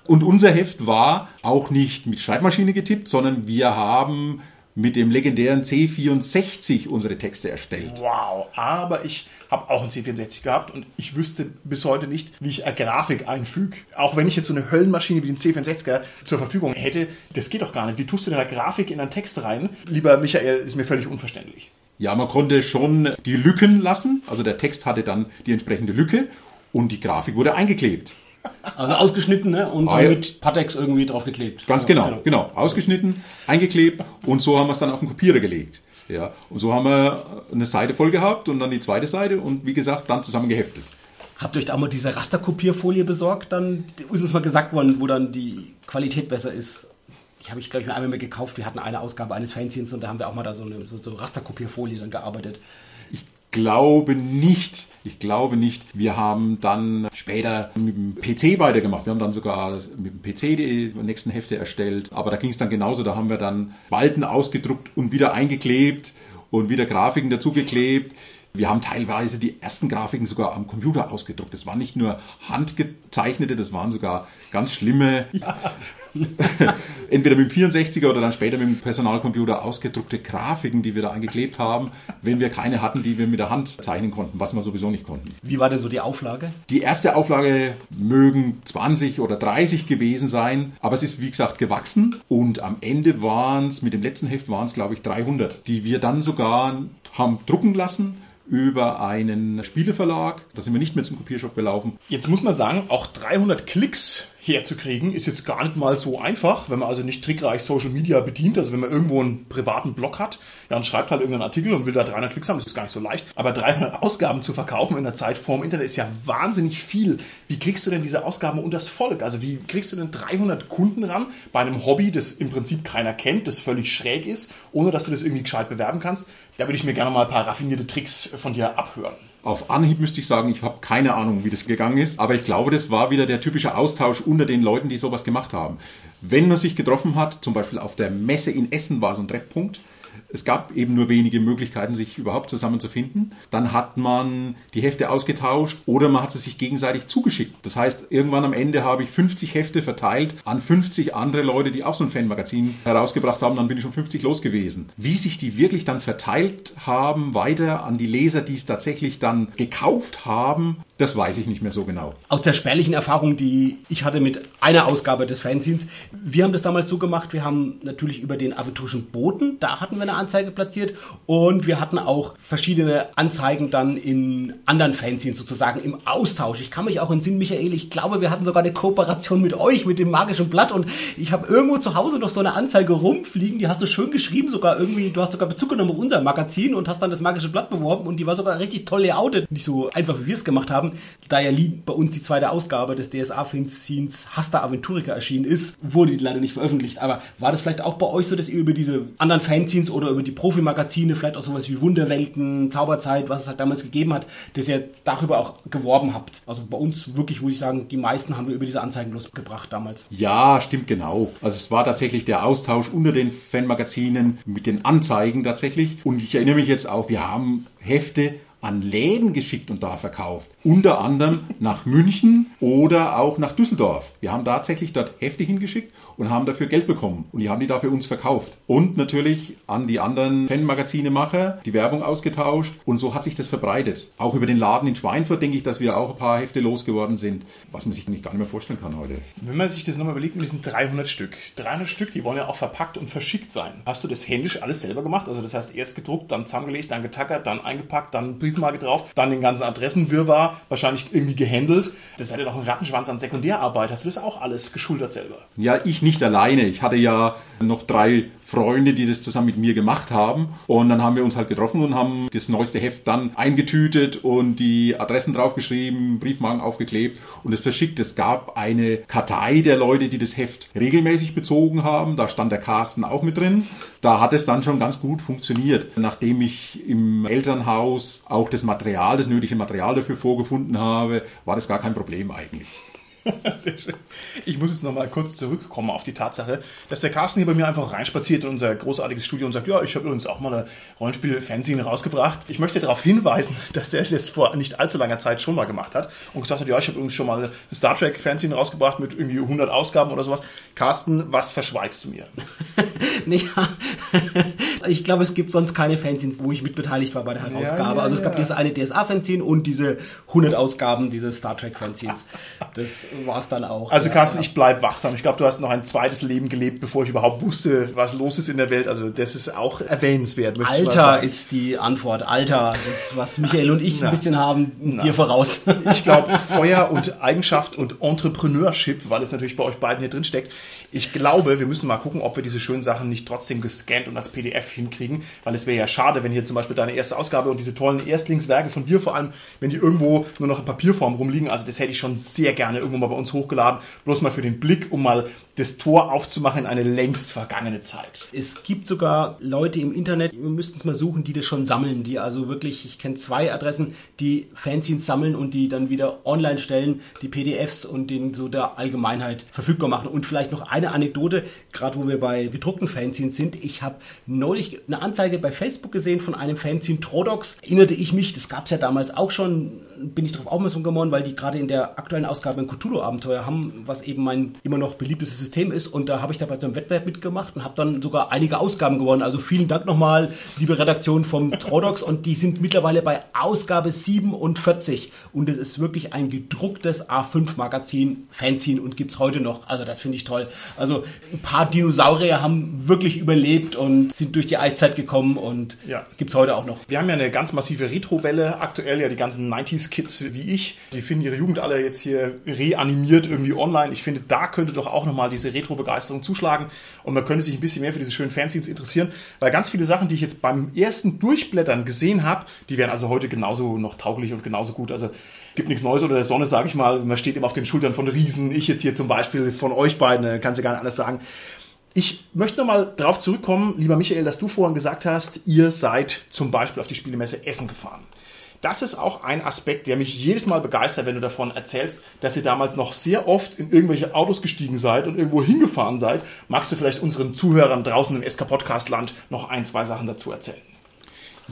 Und unser Heft war auch nicht mit Schreibmaschine getippt, sondern wir haben mit dem legendären C64 unsere Texte erstellt. Wow, aber ich habe auch einen C64 gehabt und ich wüsste bis heute nicht, wie ich eine Grafik einfüge. Auch wenn ich jetzt so eine Höllenmaschine wie den C64er zur Verfügung hätte, das geht doch gar nicht. Wie tust du denn eine Grafik in einen Text rein? Lieber Michael, ist mir völlig unverständlich. Ja, man konnte schon die Lücken lassen. Also der Text hatte dann die entsprechende Lücke und die Grafik wurde eingeklebt. Also ausgeschnitten ne? und Ah, ja. mit Patex irgendwie draufgeklebt. Ganz Ja, genau, genau. Ausgeschnitten, eingeklebt und so haben wir es dann auf den Kopierer gelegt. Ja, und so haben wir eine Seite voll gehabt und dann die zweite Seite und wie gesagt, dann zusammen geheftet. Habt ihr euch da auch mal diese Rasterkopierfolie besorgt? Dann ist uns mal gesagt worden, wo dann die Qualität besser ist. Die habe ich, glaube ich, mir einmal mal gekauft. Wir hatten eine Ausgabe eines Fanzines und da haben wir auch mal da so eine so, so Rasterkopierfolie dann gearbeitet. Ich glaube nicht, ich glaube nicht. Wir haben dann später mit dem PC weitergemacht. Wir haben dann sogar mit dem PC die nächsten Hefte erstellt. Aber da ging es dann genauso. Da haben wir dann Spalten ausgedruckt und wieder eingeklebt und wieder Grafiken dazugeklebt. Wir haben teilweise die ersten Grafiken sogar am Computer ausgedruckt. Das waren nicht nur handgezeichnete, das waren sogar ganz schlimme, [laughs] entweder mit dem 64er oder dann später mit dem Personalcomputer ausgedruckte Grafiken, die wir da eingeklebt haben, wenn wir keine hatten, die wir mit der Hand zeichnen konnten, was wir sowieso nicht konnten. Wie war denn so die Auflage? Die erste Auflage mögen 20 oder 30 gewesen sein, aber es ist wie gesagt gewachsen und am Ende waren es, mit dem letzten Heft waren es glaube ich 300, die wir dann sogar haben drucken lassen über einen Spieleverlag. Da sind wir nicht mehr zum Kopiershop gelaufen. Jetzt muss man sagen, auch 300 Klicks herzukriegen, ist jetzt gar nicht mal so einfach, wenn man also nicht trickreich Social Media bedient. Also wenn man irgendwo einen privaten Blog hat, ja, und schreibt halt irgendeinen Artikel und will da 300 Klicks haben, das ist gar nicht so leicht. Aber 300 Ausgaben zu verkaufen in der Zeit vorm Internet ist ja wahnsinnig viel. Wie kriegst du denn diese Ausgaben unters Volk? Also wie kriegst du denn 300 Kunden ran bei einem Hobby, das im Prinzip keiner kennt, das völlig schräg ist, ohne dass du das irgendwie gescheit bewerben kannst? Da würde ich mir gerne mal ein paar raffinierte Tricks von dir abhören. Auf Anhieb müsste ich sagen, ich habe keine Ahnung, wie das gegangen ist, aber ich glaube, das war wieder der typische Austausch unter den Leuten, die sowas gemacht haben. Wenn man sich getroffen hat, zum Beispiel auf der Messe in Essen war so ein Treffpunkt, es gab eben nur wenige Möglichkeiten, sich überhaupt zusammenzufinden. Dann hat man die Hefte ausgetauscht oder man hat sie sich gegenseitig zugeschickt. Das heißt, irgendwann am Ende habe ich 50 Hefte verteilt an 50 andere Leute, die auch so ein Fanmagazin herausgebracht haben. Dann bin ich schon 50 los gewesen. Wie sich die wirklich dann verteilt haben, weiter an die Leser, die es tatsächlich dann gekauft haben, das weiß ich nicht mehr so genau. Aus der spärlichen Erfahrung, die ich hatte mit einer Ausgabe des Fanzines, wir haben das damals so gemacht, wir haben natürlich über den aventurischen Boten, da hatten wir eine Anzeige platziert und wir hatten auch verschiedene Anzeigen dann in anderen Fanzines sozusagen im Austausch. Ich kann mich auch entsinnen, Michael, ich glaube, wir hatten sogar eine Kooperation mit euch, mit dem Magischen Blatt und ich habe irgendwo zu Hause noch so eine Anzeige rumfliegen, die hast du schön geschrieben, sogar irgendwie, du hast sogar Bezug genommen auf unser Magazin und hast dann das Magische Blatt beworben und die war sogar richtig toll layoutet. Nicht so einfach, wie wir es gemacht haben. Da ja bei uns die zweite Ausgabe des DSA-Fanzines Hasta Aventurica erschienen ist, wurde die leider nicht veröffentlicht. Aber war das vielleicht auch bei euch so, dass ihr über diese anderen Fanzines oder über die Profimagazine, vielleicht auch sowas wie Wunderwelten, Zauberzeit, was es halt damals gegeben hat, dass ihr darüber auch geworben habt? Also bei uns wirklich, muss ich sagen, die meisten haben wir über diese Anzeigen losgebracht damals. Ja, stimmt genau. Also es war tatsächlich der Austausch unter den Fanmagazinen mit den Anzeigen tatsächlich. Und ich erinnere mich jetzt auch, wir haben Hefte an Läden geschickt und da verkauft. Unter anderem nach München oder auch nach Düsseldorf. Wir haben tatsächlich dort Hefte hingeschickt und haben dafür Geld bekommen. Und die haben die da für uns verkauft. Und natürlich an die anderen Fanmagazinemacher die Werbung ausgetauscht. Und so hat sich das verbreitet. Auch über den Laden in Schweinfurt denke ich, dass wir auch ein paar Hefte losgeworden sind. Was man sich nicht gar nicht mehr vorstellen kann heute. Wenn man sich das nochmal überlegt, mit diesen 300 Stück. 300 Stück, die wollen ja auch verpackt und verschickt sein. Hast du das händisch alles selber gemacht? Also das heißt erst gedruckt, dann zusammengelegt, dann getackert, dann eingepackt, dann Briefmarke drauf, dann den ganzen Adressenwirrwarr, wahrscheinlich irgendwie gehandelt. Das hat ja doch einen Rattenschwanz an Sekundärarbeit. Hast du das auch alles geschultert selber? Ja, ich nicht alleine. Ich hatte ja noch drei Freunde, die das zusammen mit mir gemacht haben. Und dann haben wir uns halt getroffen und haben das neueste Heft dann eingetütet und die Adressen draufgeschrieben, Briefmarken aufgeklebt und es verschickt. Es gab eine Kartei der Leute, die das Heft regelmäßig bezogen haben. Da stand der Carsten auch mit drin. Da hat es dann schon ganz gut funktioniert. Nachdem ich im Elternhaus auch das Material, das nötige Material dafür vorgefunden habe, war das gar kein Problem eigentlich. [laughs] Sehr schön. Ich muss jetzt nochmal kurz zurückkommen auf die Tatsache, dass der Carsten hier bei mir einfach reinspaziert in unser großartiges Studio und sagt, ja, ich habe übrigens auch mal eine Rollenspiel-Fanzine rausgebracht. Ich möchte darauf hinweisen, [laughs] dass er das vor nicht allzu langer Zeit schon mal gemacht hat und gesagt hat, ja, ich habe übrigens schon mal eine Star Trek-Fanzine rausgebracht mit irgendwie 100 Ausgaben oder sowas. Carsten, was verschweigst du mir? [laughs] nee, ich glaube, es gibt sonst keine Fanzines, wo ich mitbeteiligt war bei der Herausgabe. Ja, ja, also es gab ja. diese eine DSA-Fanzine und diese 100 Ausgaben dieses Star Trek-Fanzines. Das war es dann auch. Also Carsten, ich bleib wachsam. Ich glaube, du hast noch ein zweites Leben gelebt, bevor ich überhaupt wusste, was los ist in der Welt. Also das ist auch erwähnenswert. Alter ist die Antwort. Alter, das, was Michael und ich Na. ein bisschen haben, Na. dir voraus. Ich glaube, Feuer und Eigenschaft und Entrepreneurship, weil es natürlich bei euch beiden hier drin steckt, ich glaube, wir müssen mal gucken, ob wir diese schönen Sachen nicht trotzdem gescannt und als PDF hinkriegen, weil es wäre ja schade, wenn hier zum Beispiel deine erste Ausgabe und diese tollen Erstlingswerke von dir vor allem, wenn die irgendwo nur noch in Papierform rumliegen, also das hätte ich schon sehr gerne irgendwo mal bei uns hochgeladen, bloß mal für den Blick, um mal das Tor aufzumachen in eine längst vergangene Zeit. Es gibt sogar Leute im Internet, wir müssten es mal suchen, die das schon sammeln, die also wirklich, ich kenne zwei Adressen, die Fanzines sammeln und die dann wieder online stellen, die PDFs und den so der Allgemeinheit verfügbar machen. Und vielleicht noch eine Anekdote, gerade wo wir bei gedruckten Fanzines sind. Ich habe neulich eine Anzeige bei Facebook gesehen von einem Fanzine Trodox. Erinnerte ich mich, das gab es ja damals auch schon, bin ich darauf aufmerksam geworden, weil die gerade in der aktuellen Ausgabe ein Cthulhu-Abenteuer haben, was eben mein immer noch beliebtes System ist. Und da habe ich da bei so einem Wettbewerb mitgemacht und habe dann sogar einige Ausgaben gewonnen. Also vielen Dank nochmal, liebe Redaktion vom Trodox. Und die sind mittlerweile bei Ausgabe 47. Und es ist wirklich ein gedrucktes A5-Magazin, Fanzine und gibt es heute noch. Also das finde ich toll. Also ein paar Dinosaurier haben wirklich überlebt und sind durch die Eiszeit gekommen und ja. gibt es heute auch noch. Wir haben ja eine ganz massive Retro-Welle aktuell. Ja, die ganzen 90s-Kids wie ich, die finden ihre Jugend alle jetzt hier reanimiert irgendwie online. Ich finde, da könnte doch auch nochmal diese Retro-Begeisterung zuschlagen und man könnte sich ein bisschen mehr für diese schönen Fanzines interessieren, weil ganz viele Sachen, die ich jetzt beim ersten Durchblättern gesehen habe, die wären also heute genauso noch tauglich und genauso gut. Also gibt nichts Neues unter der Sonne, sage ich mal. Man steht immer auf den Schultern von Riesen. Ich jetzt hier zum Beispiel von euch beiden, kannst du gar nicht anders sagen. Ich möchte nochmal darauf zurückkommen, lieber Michael, dass du vorhin gesagt hast, ihr seid zum Beispiel auf die Spielemesse Essen gefahren das ist auch ein Aspekt, der mich jedes Mal begeistert, wenn du davon erzählst, dass ihr damals noch sehr oft in irgendwelche Autos gestiegen seid und irgendwo hingefahren seid. Magst du vielleicht unseren Zuhörern draußen im SK Podcast Land noch ein, zwei Sachen dazu erzählen?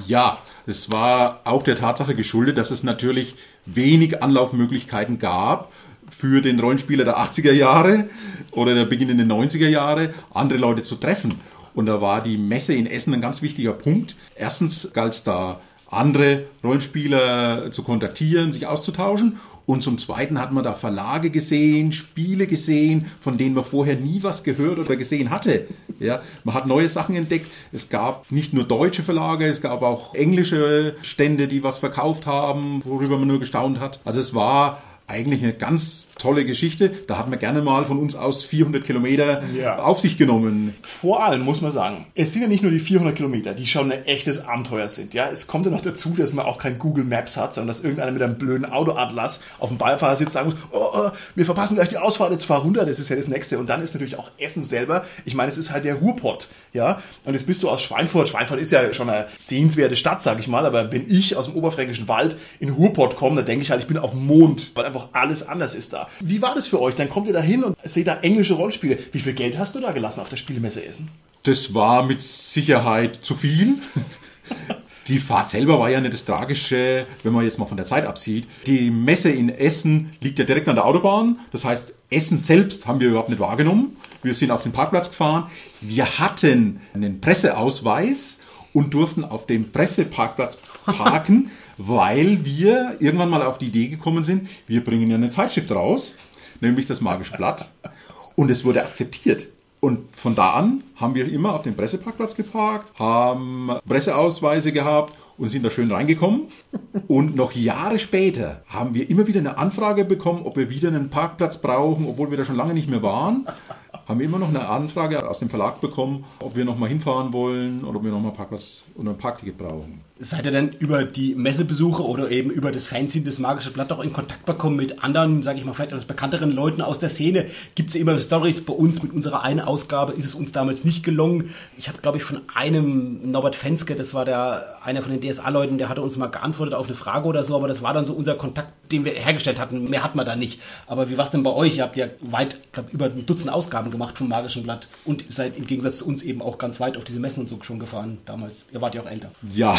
Ja, es war auch der Tatsache geschuldet, dass es natürlich wenig Anlaufmöglichkeiten gab für den Rollenspieler der 80er Jahre oder der beginnenden 90er Jahre, andere Leute zu treffen. Und da war die Messe in Essen ein ganz wichtiger Punkt. Erstens galt es da andere Rollenspieler zu kontaktieren, sich auszutauschen. Und zum Zweiten hat man da Verlage gesehen, Spiele gesehen, von denen man vorher nie was gehört oder gesehen hatte. Ja, man hat neue Sachen entdeckt. Es gab nicht nur deutsche Verlage, es gab auch englische Stände, die was verkauft haben, worüber man nur gestaunt hat. Also es war eigentlich eine ganz tolle Geschichte. Da hat man gerne mal von uns aus 400 Kilometer ja. auf sich genommen. Vor allem muss man sagen, es sind ja nicht nur die 400 Kilometer, die schon ein echtes Abenteuer sind. Ja, es kommt ja noch dazu, dass man auch kein Google Maps hat, sondern dass irgendeiner mit einem blöden Autoatlas auf dem Beifahrer sitzt und sagen muss, oh, oh, wir verpassen gleich die Ausfahrt, jetzt fahr runter, das ist ja das Nächste. Und dann ist natürlich auch Essen selber, ich meine, es ist halt der Ruhrpott. Ja, und jetzt bist du aus Schweinfurt. Schweinfurt ist ja schon eine sehenswerte Stadt, sag ich mal, aber wenn ich aus dem oberfränkischen Wald in Ruhrpott komme, dann denke ich halt, ich bin auf dem Mond, weil einfach alles anders ist da. Wie war das für euch? dann kommt ihr da hin und seht da englische Rollenspiele. Wie viel Geld hast du da gelassen auf der Spielemesse Essen? Das war mit Sicherheit zu viel. [laughs] Die Fahrt selber war ja nicht das Tragische, wenn man jetzt mal von der Zeit absieht. Die Messe in Essen liegt ja direkt an der Autobahn. Das heißt, Essen selbst haben wir überhaupt nicht wahrgenommen. Wir sind auf den Parkplatz gefahren. Wir hatten einen Presseausweis und durften auf dem Presseparkplatz [laughs] parken, weil wir irgendwann mal auf die Idee gekommen sind, wir bringen ja eine Zeitschrift raus nämlich das Magische Blatt. Und es wurde akzeptiert. Und von da an haben wir immer auf dem Presseparkplatz geparkt, haben Presseausweise gehabt und sind da schön reingekommen. Und noch Jahre später haben wir immer wieder eine Anfrage bekommen, ob wir wieder einen Parkplatz brauchen, obwohl wir da schon lange nicht mehr waren. Haben wir immer noch eine Anfrage aus dem Verlag bekommen, ob wir noch mal hinfahren wollen oder ob wir noch mal Parkplatz oder ein Parkticket brauchen. Seid ihr denn über die Messebesuche oder eben über das Fanzine des Magische Blatt auch in Kontakt bekommen mit anderen, sage ich mal, vielleicht etwas bekannteren Leuten aus der Szene? Gibt es immer Stories bei uns mit unserer einen Ausgabe? Ist es uns damals nicht gelungen? Ich habe, glaube ich, von einem Norbert Fenske, das war der einer von den DSA-Leuten, der hatte uns mal geantwortet auf eine Frage oder so, aber das war dann so unser Kontakt, den wir hergestellt hatten. Mehr hat man da nicht. Aber wie war es denn bei euch? Ihr habt ja weit, glaube über ein Dutzend Ausgaben gemacht vom Magischen Blatt und seid im Gegensatz zu uns eben auch ganz weit auf diese Messen und so schon gefahren damals. Ihr wart ja auch älter. Ja,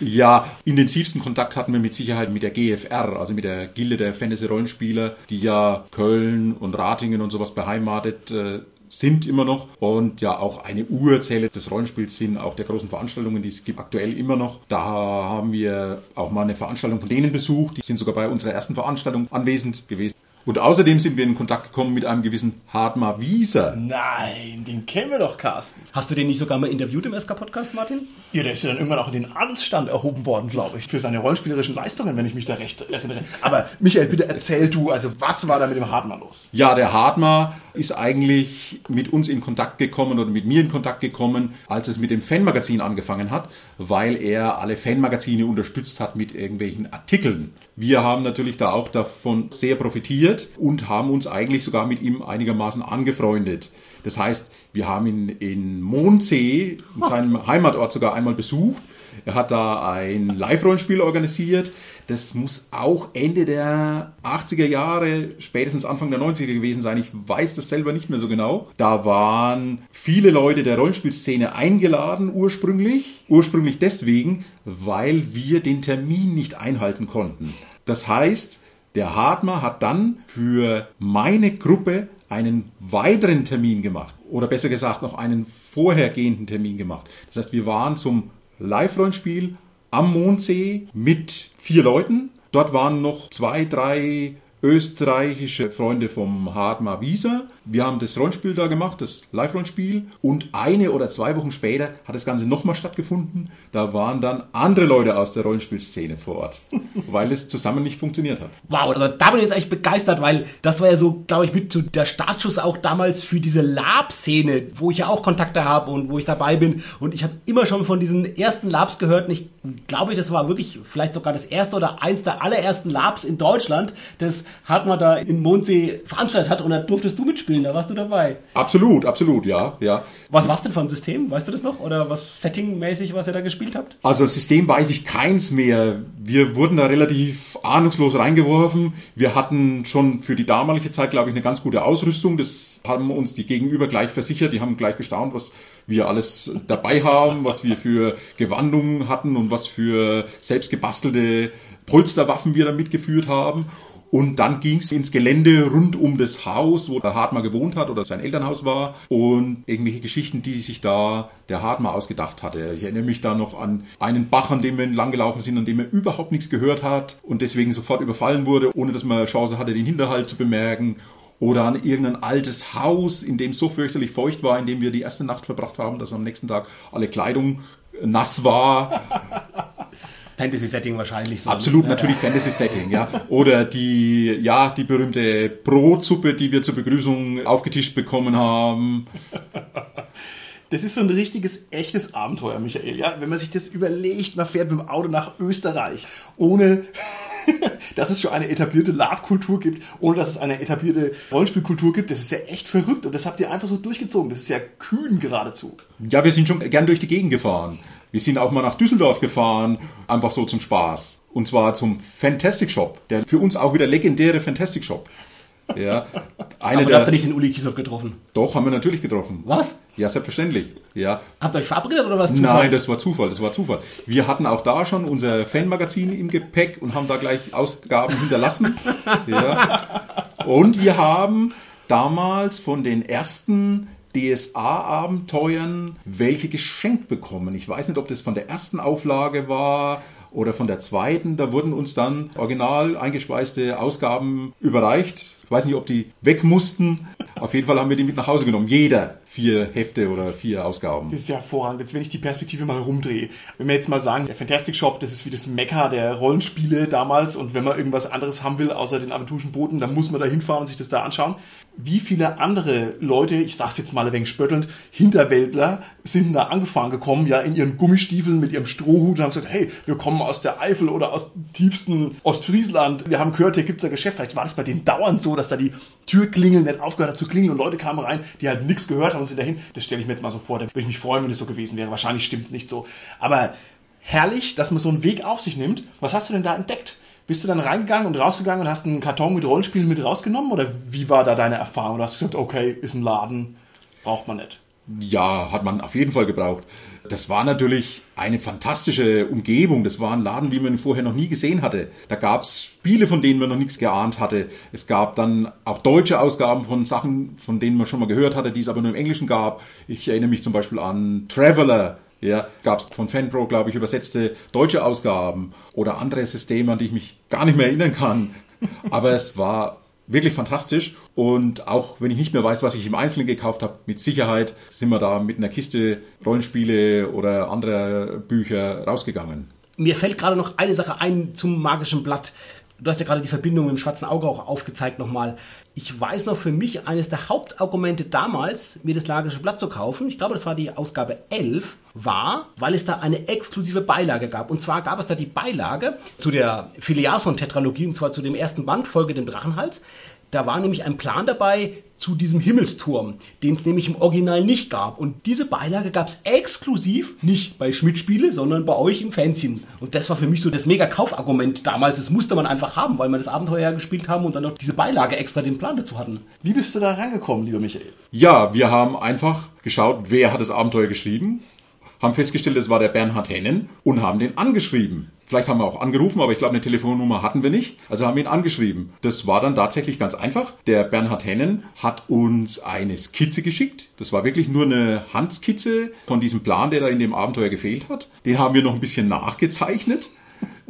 ja, intensivsten Kontakt hatten wir mit Sicherheit mit der GFR, also mit der Gilde der Fantasy-Rollenspieler, die ja Köln und Ratingen und sowas beheimatet äh, sind immer noch und ja auch eine Urzelle des Rollenspiels sind, auch der großen Veranstaltungen, die es gibt aktuell immer noch. Da haben wir auch mal eine Veranstaltung von denen besucht. Die sind sogar bei unserer ersten Veranstaltung anwesend gewesen. Und außerdem sind wir in Kontakt gekommen mit einem gewissen Hartmar Wieser. Nein, den kennen wir doch, Carsten. Hast du den nicht sogar mal interviewt im SK-Podcast, Martin? Ja, der ist ja dann irgendwann auch in den Adelsstand erhoben worden, glaube ich, für seine rollenspielerischen Leistungen, wenn ich mich da recht erinnere. Aber Michael, bitte erzähl du, also was war da mit dem Hartmar los? Ja, der Hartmar ist eigentlich mit uns in Kontakt gekommen oder mit mir in Kontakt gekommen, als es mit dem Fanmagazin angefangen hat, weil er alle Fanmagazine unterstützt hat mit irgendwelchen Artikeln. Wir haben natürlich da auch davon sehr profitiert und haben uns eigentlich sogar mit ihm einigermaßen angefreundet. Das heißt, wir haben ihn in Mondsee, in seinem Heimatort sogar einmal besucht. Er hat da ein Live-Rollenspiel organisiert. Das muss auch Ende der 80er Jahre, spätestens Anfang der 90er gewesen sein. Ich weiß das selber nicht mehr so genau. Da waren viele Leute der Rollenspielszene eingeladen ursprünglich. Ursprünglich deswegen, weil wir den Termin nicht einhalten konnten. Das heißt, der Hartmer hat dann für meine Gruppe einen weiteren Termin gemacht. Oder besser gesagt noch einen vorhergehenden Termin gemacht. Das heißt, wir waren zum Live-Rollenspiel am Mondsee mit vier Leuten. Dort waren noch zwei, drei österreichische Freunde vom Hartmar Wieser. Wir haben das Rollenspiel da gemacht, das Live-Rollenspiel. Und eine oder zwei Wochen später hat das Ganze nochmal stattgefunden. Da waren dann andere Leute aus der Rollenspielszene vor Ort, [laughs] weil es zusammen nicht funktioniert hat. Wow, also da bin ich jetzt echt begeistert, weil das war ja so, glaube ich, mit zu der Startschuss auch damals für diese Lab-Szene, wo ich ja auch Kontakte habe und wo ich dabei bin. Und ich habe immer schon von diesen ersten Labs gehört und ich glaube, das war wirklich vielleicht sogar das erste oder eins der allerersten Labs in Deutschland, das Hartmar da in Mondsee veranstaltet hat und da durftest du mitspielen, da warst du dabei. Absolut, absolut, ja, ja. Was war's denn für ein System? Weißt du das noch? Oder was settingmäßig, was ihr da gespielt habt? Also System weiß ich keins mehr. Wir wurden da relativ ahnungslos reingeworfen. Wir hatten schon für die damalige Zeit, glaube ich, eine ganz gute Ausrüstung. Das haben uns die Gegenüber gleich versichert. Die haben gleich gestaunt, was wir alles dabei haben, was wir für Gewandungen hatten und was für selbstgebastelte Polsterwaffen wir da mitgeführt haben. Und dann ging es ins Gelände rund um das Haus, wo der Hartmar gewohnt hat oder sein Elternhaus war. Und irgendwelche Geschichten, die sich da der Hartmar ausgedacht hatte. Ich erinnere mich da noch an einen Bach, an dem wir langgelaufen sind, an dem er überhaupt nichts gehört hat und deswegen sofort überfallen wurde, ohne dass man Chance hatte, den Hinterhalt zu bemerken. Oder an irgendein altes Haus, in dem so fürchterlich feucht war, in dem wir die erste Nacht verbracht haben, dass am nächsten Tag alle Kleidung nass war. Fantasy-Setting wahrscheinlich so. Absolut, natürlich Fantasy-Setting, ja. Oder die, ja, die berühmte Brotsuppe, die wir zur Begrüßung aufgetischt bekommen haben. Das ist so ein richtiges, echtes Abenteuer, Michael. Ja, wenn man sich das überlegt, man fährt mit dem Auto nach Österreich, ohne [laughs] dass es schon eine etablierte Ladkultur gibt, ohne dass es eine etablierte Rollenspielkultur gibt. Das ist ja echt verrückt und das habt ihr einfach so durchgezogen. Das ist ja kühn geradezu. Ja, wir sind schon gern durch die Gegend gefahren. Wir sind auch mal nach Düsseldorf gefahren, einfach so zum Spaß. Und zwar zum Fantastic Shop, der für uns auch wieder legendäre Fantastic Shop. Ja, [laughs] eine Aber der, habt ihr nicht den Uli Kieshoff getroffen? Doch, haben wir natürlich getroffen. Was? Ja, selbstverständlich. Ja. Habt ihr euch verabredet oder was? Zufall? Nein, das war Zufall, das war Zufall. Wir hatten auch da schon unser Fanmagazin im Gepäck und haben da gleich Ausgaben hinterlassen. [laughs] Ja. Und wir haben damals von den ersten DSA-Abenteuern welche geschenkt bekommen. Ich weiß nicht, ob das von der ersten Auflage war oder von der zweiten. Da wurden uns dann original eingespeiste Ausgaben überreicht. Ich weiß nicht, ob die weg mussten. Auf jeden Fall haben wir die mit nach Hause genommen. Jeder vier Hefte oder vier Ausgaben. Das ist ja hervorragend. Jetzt, wenn ich die Perspektive mal rumdrehe, wenn wir jetzt mal sagen, der Fantastic Shop, das ist wie das Mekka der Rollenspiele damals und wenn man irgendwas anderes haben will, außer den aventurischen Booten, dann muss man da hinfahren und sich das da anschauen. Wie viele andere Leute, ich sag's jetzt mal ein wenig spöttelnd, Hinterwäldler sind da angefahren gekommen, ja, in ihren Gummistiefeln mit ihrem Strohhut und haben gesagt, hey, wir kommen aus der Eifel oder aus tiefsten Ostfriesland. Wir haben gehört, hier gibt's ein Geschäft. Vielleicht war das bei denen dauernd so, dass da die Türklingeln nicht aufgehört hat zu klingeln und Leute kamen rein, die halt nichts gehört haben und sind dahin. Das stelle ich mir jetzt mal so vor. Da würde ich mich freuen, wenn es so gewesen wäre. Wahrscheinlich stimmt's nicht so. Aber herrlich, dass man so einen Weg auf sich nimmt. Was hast du denn da entdeckt? Bist du dann reingegangen und rausgegangen und hast einen Karton mit Rollenspielen mit rausgenommen? Oder wie war da deine Erfahrung? Oder hast du gesagt, okay, ist ein Laden, braucht man nicht? Ja, hat man auf jeden Fall gebraucht. Das war natürlich eine fantastische Umgebung. Das war ein Laden, wie man ihn vorher noch nie gesehen hatte. Da gab es Spiele, von denen man noch nichts geahnt hatte. Es gab dann auch deutsche Ausgaben von Sachen, von denen man schon mal gehört hatte, die es aber nur im Englischen gab. Ich erinnere mich zum Beispiel an Traveler, ja, gab es von Fanpro, glaube ich, übersetzte deutsche Ausgaben oder andere Systeme, an die ich mich gar nicht mehr erinnern kann. Aber es war wirklich fantastisch. Und auch wenn ich nicht mehr weiß, was ich im Einzelnen gekauft habe, mit Sicherheit sind wir da mit einer Kiste Rollenspiele oder anderer Bücher rausgegangen. Mir fällt gerade noch eine Sache ein zum magischen Blatt. Du hast ja gerade die Verbindung mit dem schwarzen Auge auch aufgezeigt nochmal. Ich weiß noch für mich, eines der Hauptargumente damals, mir das Magische Blatt zu kaufen, ich glaube, das war die Ausgabe 11, war, weil es da eine exklusive Beilage gab. Und zwar gab es da die Beilage zu der Filiason-Tetralogie, und zwar zu dem ersten Band, Folge dem Drachenhals. Da war nämlich ein Plan dabei zu diesem Himmelsturm, den es nämlich im Original nicht gab. Und diese Beilage gab es exklusiv, nicht bei Schmidt-Spiele, sondern bei euch im Fanzine. Und das war für mich so das mega Kaufargument damals. Das musste man einfach haben, weil wir das Abenteuer ja gespielt haben und dann noch diese Beilage extra den Plan dazu hatten. Wie bist du da rangekommen, lieber Michael? Ja, wir haben einfach geschaut, wer hat das Abenteuer geschrieben, haben festgestellt, es war der Bernhard Hennen und haben den angeschrieben. Vielleicht haben wir auch angerufen, aber ich glaube, eine Telefonnummer hatten wir nicht. Also haben wir ihn angeschrieben. Das war dann tatsächlich ganz einfach. Der Bernhard Hennen hat uns eine Skizze geschickt. Das war wirklich nur eine Handskizze von diesem Plan, der da in dem Abenteuer gefehlt hat. Den haben wir noch ein bisschen nachgezeichnet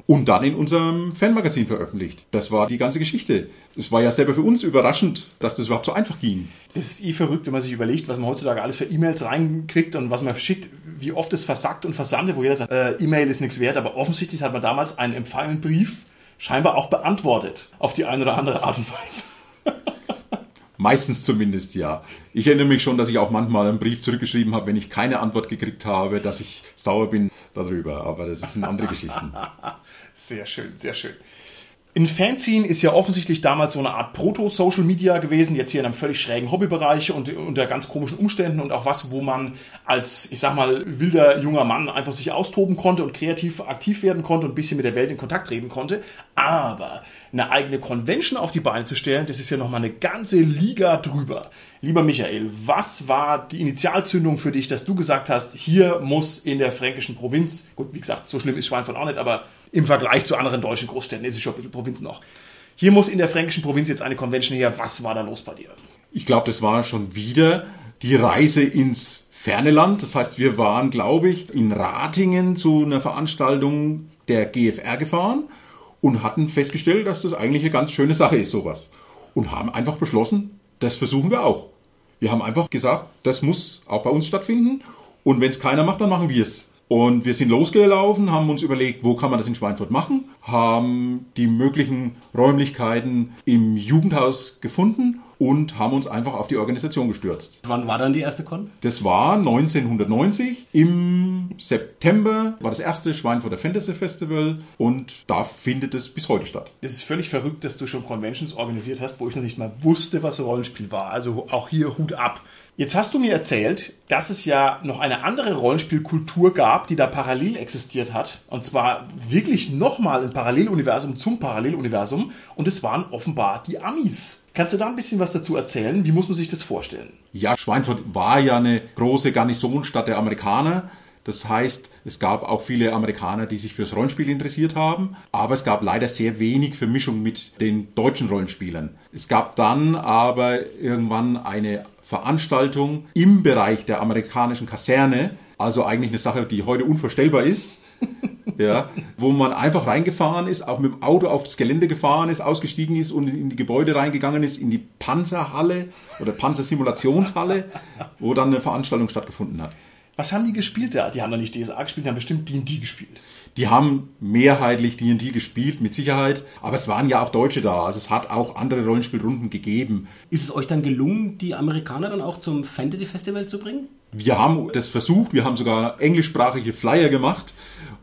und dann in unserem Fanmagazin veröffentlicht. Das war die ganze Geschichte. Es war ja selber für uns überraschend, dass das überhaupt so einfach ging. Das ist eh verrückt, wenn man sich überlegt, was man heutzutage alles für E-Mails reinkriegt und was man schickt, wie oft es versackt und versandet, wo jeder sagt, äh, E-Mail ist nichts wert, aber offensichtlich hat man damals einen empfangenen Brief scheinbar auch beantwortet, auf die eine oder andere Art und Weise. Meistens zumindest ja. Ich erinnere mich schon, dass ich auch manchmal einen Brief zurückgeschrieben habe, wenn ich keine Antwort gekriegt habe, dass ich sauer bin darüber. Aber das sind andere Geschichten. [laughs] Sehr schön, sehr schön. In Fanzine ist ja offensichtlich damals so eine Art Proto-Social Media gewesen, jetzt hier in einem völlig schrägen Hobbybereich und unter ganz komischen Umständen und auch was, wo man als, ich sag mal, wilder junger Mann einfach sich austoben konnte und kreativ aktiv werden konnte und ein bisschen mit der Welt in Kontakt treten konnte. Aber eine eigene Convention auf die Beine zu stellen, das ist ja nochmal eine ganze Liga drüber. Lieber Michael, was war die Initialzündung für dich, dass du gesagt hast, hier muss in der fränkischen Provinz, gut, wie gesagt, so schlimm ist Schweinfurt auch nicht, aber im Vergleich zu anderen deutschen Großstädten ist es schon ein bisschen Provinz noch. Hier muss in der fränkischen Provinz jetzt eine Convention her. Was war da los bei dir? Ich glaube, das war schon wieder die Reise ins ferne Land. Das heißt, wir waren, glaube ich, in Ratingen zu einer Veranstaltung der GFR gefahren und hatten festgestellt, dass das eigentlich eine ganz schöne Sache ist, sowas. Und haben einfach beschlossen, das versuchen wir auch. Wir haben einfach gesagt, das muss auch bei uns stattfinden. Und wenn es keiner macht, dann machen wir es. Und wir sind losgelaufen, haben uns überlegt, wo kann man das in Schweinfurt machen, haben die möglichen Räumlichkeiten im Jugendhaus gefunden und haben uns einfach auf die Organisation gestürzt. Wann war dann die erste Con? Das war 1990. Im September war das erste Schweinfurter Fantasy Festival und da findet es bis heute statt. Das ist völlig verrückt, dass du schon Conventions organisiert hast, wo ich noch nicht mal wusste, was Rollenspiel war. Also auch hier Hut ab. Jetzt hast du mir erzählt, dass es ja noch eine andere Rollenspielkultur gab, die da parallel existiert hat. Und zwar wirklich nochmal ein Paralleluniversum zum Paralleluniversum. Und es waren offenbar die Amis. Kannst du da ein bisschen was dazu erzählen? Wie muss man sich das vorstellen? Ja, Schweinfurt war ja eine große Garnisonstadt der Amerikaner. Das heißt, es gab auch viele Amerikaner, die sich fürs Rollenspiel interessiert haben, aber es gab leider sehr wenig Vermischung mit den deutschen Rollenspielern. Es gab dann aber irgendwann eine Veranstaltung im Bereich der amerikanischen Kaserne, also eigentlich eine Sache, die heute unvorstellbar ist. [laughs] ja, wo man einfach reingefahren ist, auch mit dem Auto auf das Gelände gefahren ist, ausgestiegen ist und in die Gebäude reingegangen ist, in die Panzerhalle oder Panzersimulationshalle, wo dann eine Veranstaltung stattgefunden hat. Was haben die gespielt da? Die haben doch nicht DSA gespielt, die haben bestimmt D&D gespielt. Die haben mehrheitlich D&D gespielt, mit Sicherheit. Aber es waren ja auch Deutsche da. Also es hat auch andere Rollenspielrunden gegeben. Ist es euch dann gelungen, die Amerikaner dann auch zum Fantasy Festival zu bringen? Wir haben das versucht. Wir haben sogar englischsprachige Flyer gemacht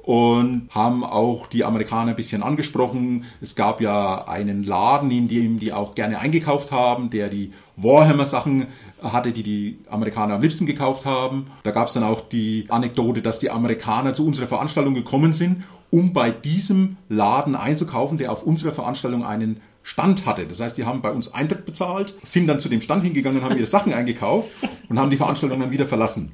und haben auch die Amerikaner ein bisschen angesprochen. Es gab ja einen Laden, in dem die auch gerne eingekauft haben, der die Warhammer-Sachen hatte, die die Amerikaner am liebsten gekauft haben. Da gab es dann auch die Anekdote, dass die Amerikaner zu unserer Veranstaltung gekommen sind, um bei diesem Laden einzukaufen, der auf unserer Veranstaltung einen Stand hatte. Das heißt, die haben bei uns Eintritt bezahlt, sind dann zu dem Stand hingegangen, haben ihre Sachen eingekauft und haben die Veranstaltung dann wieder verlassen.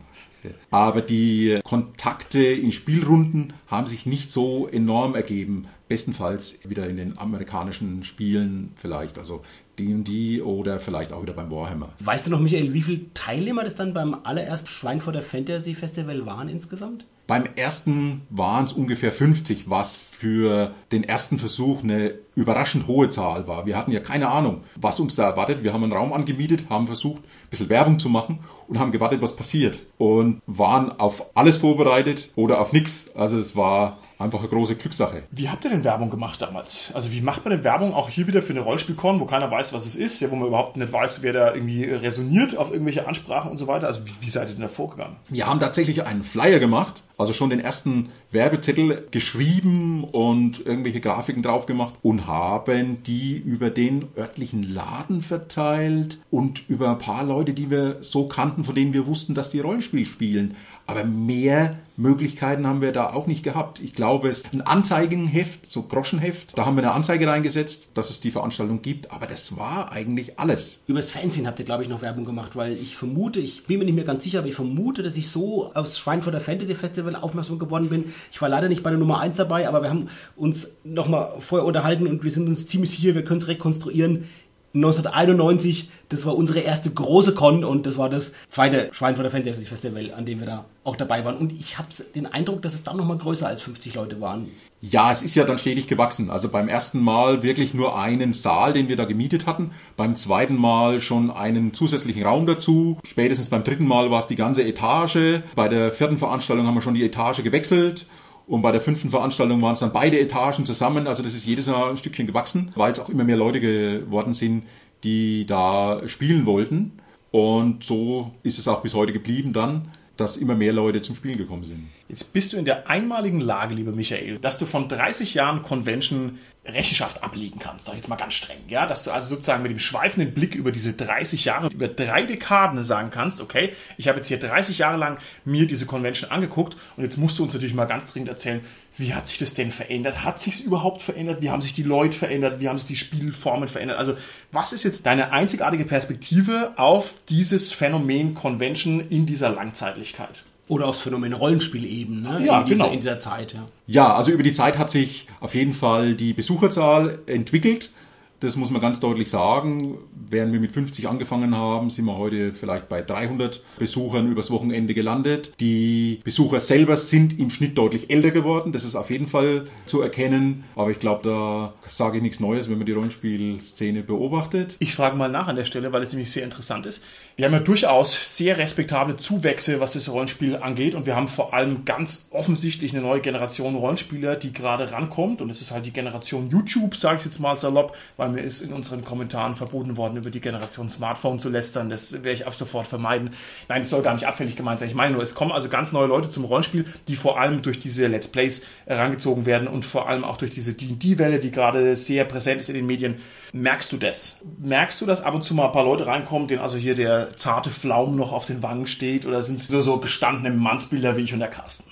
Aber die Kontakte in Spielrunden haben sich nicht so enorm ergeben. Bestenfalls wieder in den amerikanischen Spielen vielleicht, also D&D oder vielleicht auch wieder beim Warhammer. Weißt du noch, Michael, wie viele Teilnehmer das dann beim allerersten Schweinfurter Fantasy Festival waren insgesamt? Beim ersten waren es ungefähr 50, was für den ersten Versuch eine überraschend hohe Zahl war. Wir hatten ja keine Ahnung, was uns da erwartet. Wir haben einen Raum angemietet, haben versucht, ein bisschen Werbung zu machen und haben gewartet, was passiert. Und waren auf alles vorbereitet oder auf nichts. Also es war einfach eine große Glückssache. Wie habt ihr denn Werbung gemacht damals? Also wie macht man denn Werbung auch hier wieder für eine Rollspielkon, wo keiner weiß, was es ist, ja, wo man überhaupt nicht weiß, wer da irgendwie resoniert auf irgendwelche Ansprachen und so weiter? Also wie, wie seid ihr denn da vorgegangen? Wir haben tatsächlich einen Flyer gemacht, also schon den ersten Werbezettel geschrieben und irgendwelche Grafiken drauf gemacht und haben die über den örtlichen Laden verteilt und über ein paar Leute, die wir so kannten, von denen wir wussten, dass die Rollenspiel spielen. Aber mehr Möglichkeiten haben wir da auch nicht gehabt. Ich glaube, es ist ein Anzeigenheft, so Groschenheft. Da haben wir eine Anzeige reingesetzt, dass es die Veranstaltung gibt. Aber das war eigentlich alles. Übers Fernsehen habt ihr, glaube ich, noch Werbung gemacht, weil ich vermute, ich bin mir nicht mehr ganz sicher, aber ich vermute, dass ich so aufs Schweinfurter Fantasy Festival aufmerksam geworden bin. Ich war leider nicht bei der Nummer 1 dabei, aber wir haben uns nochmal vorher unterhalten und wir sind uns ziemlich sicher, wir können es rekonstruieren. 1991, das war unsere erste große Con und das war das zweite Schweinfurter Fantasy Festival, an dem wir da auch dabei waren. Und ich habe den Eindruck, dass es dann nochmal größer als 50 Leute waren. Ja, es ist ja dann stetig gewachsen. Also beim ersten Mal wirklich nur einen Saal, den wir da gemietet hatten. Beim zweiten Mal schon einen zusätzlichen Raum dazu. Spätestens beim dritten Mal war es die ganze Etage. Bei der vierten Veranstaltung haben wir schon die Etage gewechselt. Und bei der fünften Veranstaltung waren es dann beide Etagen zusammen. Also das ist jedes Mal ein Stückchen gewachsen, weil es auch immer mehr Leute geworden sind, die da spielen wollten. Und so ist es auch bis heute geblieben dann, dass immer mehr Leute zum Spielen gekommen sind. Jetzt bist du in der einmaligen Lage, lieber Michael, dass du von 30 Jahren Convention Rechenschaft ablegen kannst, sag ich jetzt mal ganz streng, ja, dass du also sozusagen mit dem schweifenden Blick über diese 30 Jahre, über drei Dekaden sagen kannst, okay, ich habe jetzt hier 30 Jahre lang mir diese Convention angeguckt und jetzt musst du uns natürlich mal ganz dringend erzählen, wie hat sich das denn verändert? Hat sich es überhaupt verändert? Wie haben sich die Leute verändert? Wie haben sich die Spielformen verändert? Also, was ist jetzt deine einzigartige Perspektive auf dieses Phänomen Convention in dieser Langzeitlichkeit? Oder aufs Phänomen Rollenspiel eben, ne? Ja, in, dieser, genau. in dieser Zeit, ja. Ja, also über die Zeit hat sich auf jeden Fall die Besucherzahl entwickelt. Das muss man ganz deutlich sagen. Während wir mit 50 angefangen haben, sind wir heute vielleicht bei 300 Besuchern übers Wochenende gelandet. Die Besucher selber sind im Schnitt deutlich älter geworden. Das ist auf jeden Fall zu erkennen. Aber ich glaube, da sage ich nichts Neues, wenn man die Rollenspielszene beobachtet. Ich frage mal nach an der Stelle, weil es nämlich sehr interessant ist. Wir haben ja durchaus sehr respektable Zuwächse, was das Rollenspiel angeht. Und wir haben vor allem ganz offensichtlich eine neue Generation Rollenspieler, die gerade rankommt. Und es ist halt die Generation YouTube, sage ich jetzt mal salopp, weil mir ist in unseren Kommentaren verboten worden, über die Generation Smartphone zu lästern. Das werde ich ab sofort vermeiden. Nein, das soll gar nicht abfällig gemeint sein. Ich meine nur, es kommen also ganz neue Leute zum Rollenspiel, die vor allem durch diese Let's Plays herangezogen werden und vor allem auch durch diese D&D-Welle, die gerade sehr präsent ist in den Medien. Merkst du das? Merkst du, dass ab und zu mal ein paar Leute reinkommen, denen also hier der zarte Flaum noch auf den Wangen steht? Oder sind es nur so gestandene Mannsbilder wie ich und der Carsten?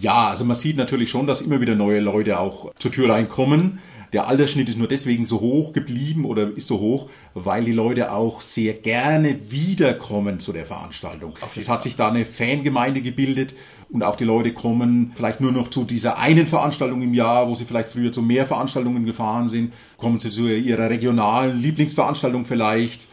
Ja, also man sieht natürlich schon, dass immer wieder neue Leute auch zur Tür reinkommen. Der Altersschnitt ist nur deswegen so hoch geblieben oder ist so hoch, weil die Leute auch sehr gerne wiederkommen zu der Veranstaltung. Es hat sich da eine Fangemeinde gebildet und auch die Leute kommen vielleicht nur noch zu dieser einen Veranstaltung im Jahr, wo sie vielleicht früher zu mehr Veranstaltungen gefahren sind, kommen sie zu ihrer regionalen Lieblingsveranstaltung vielleicht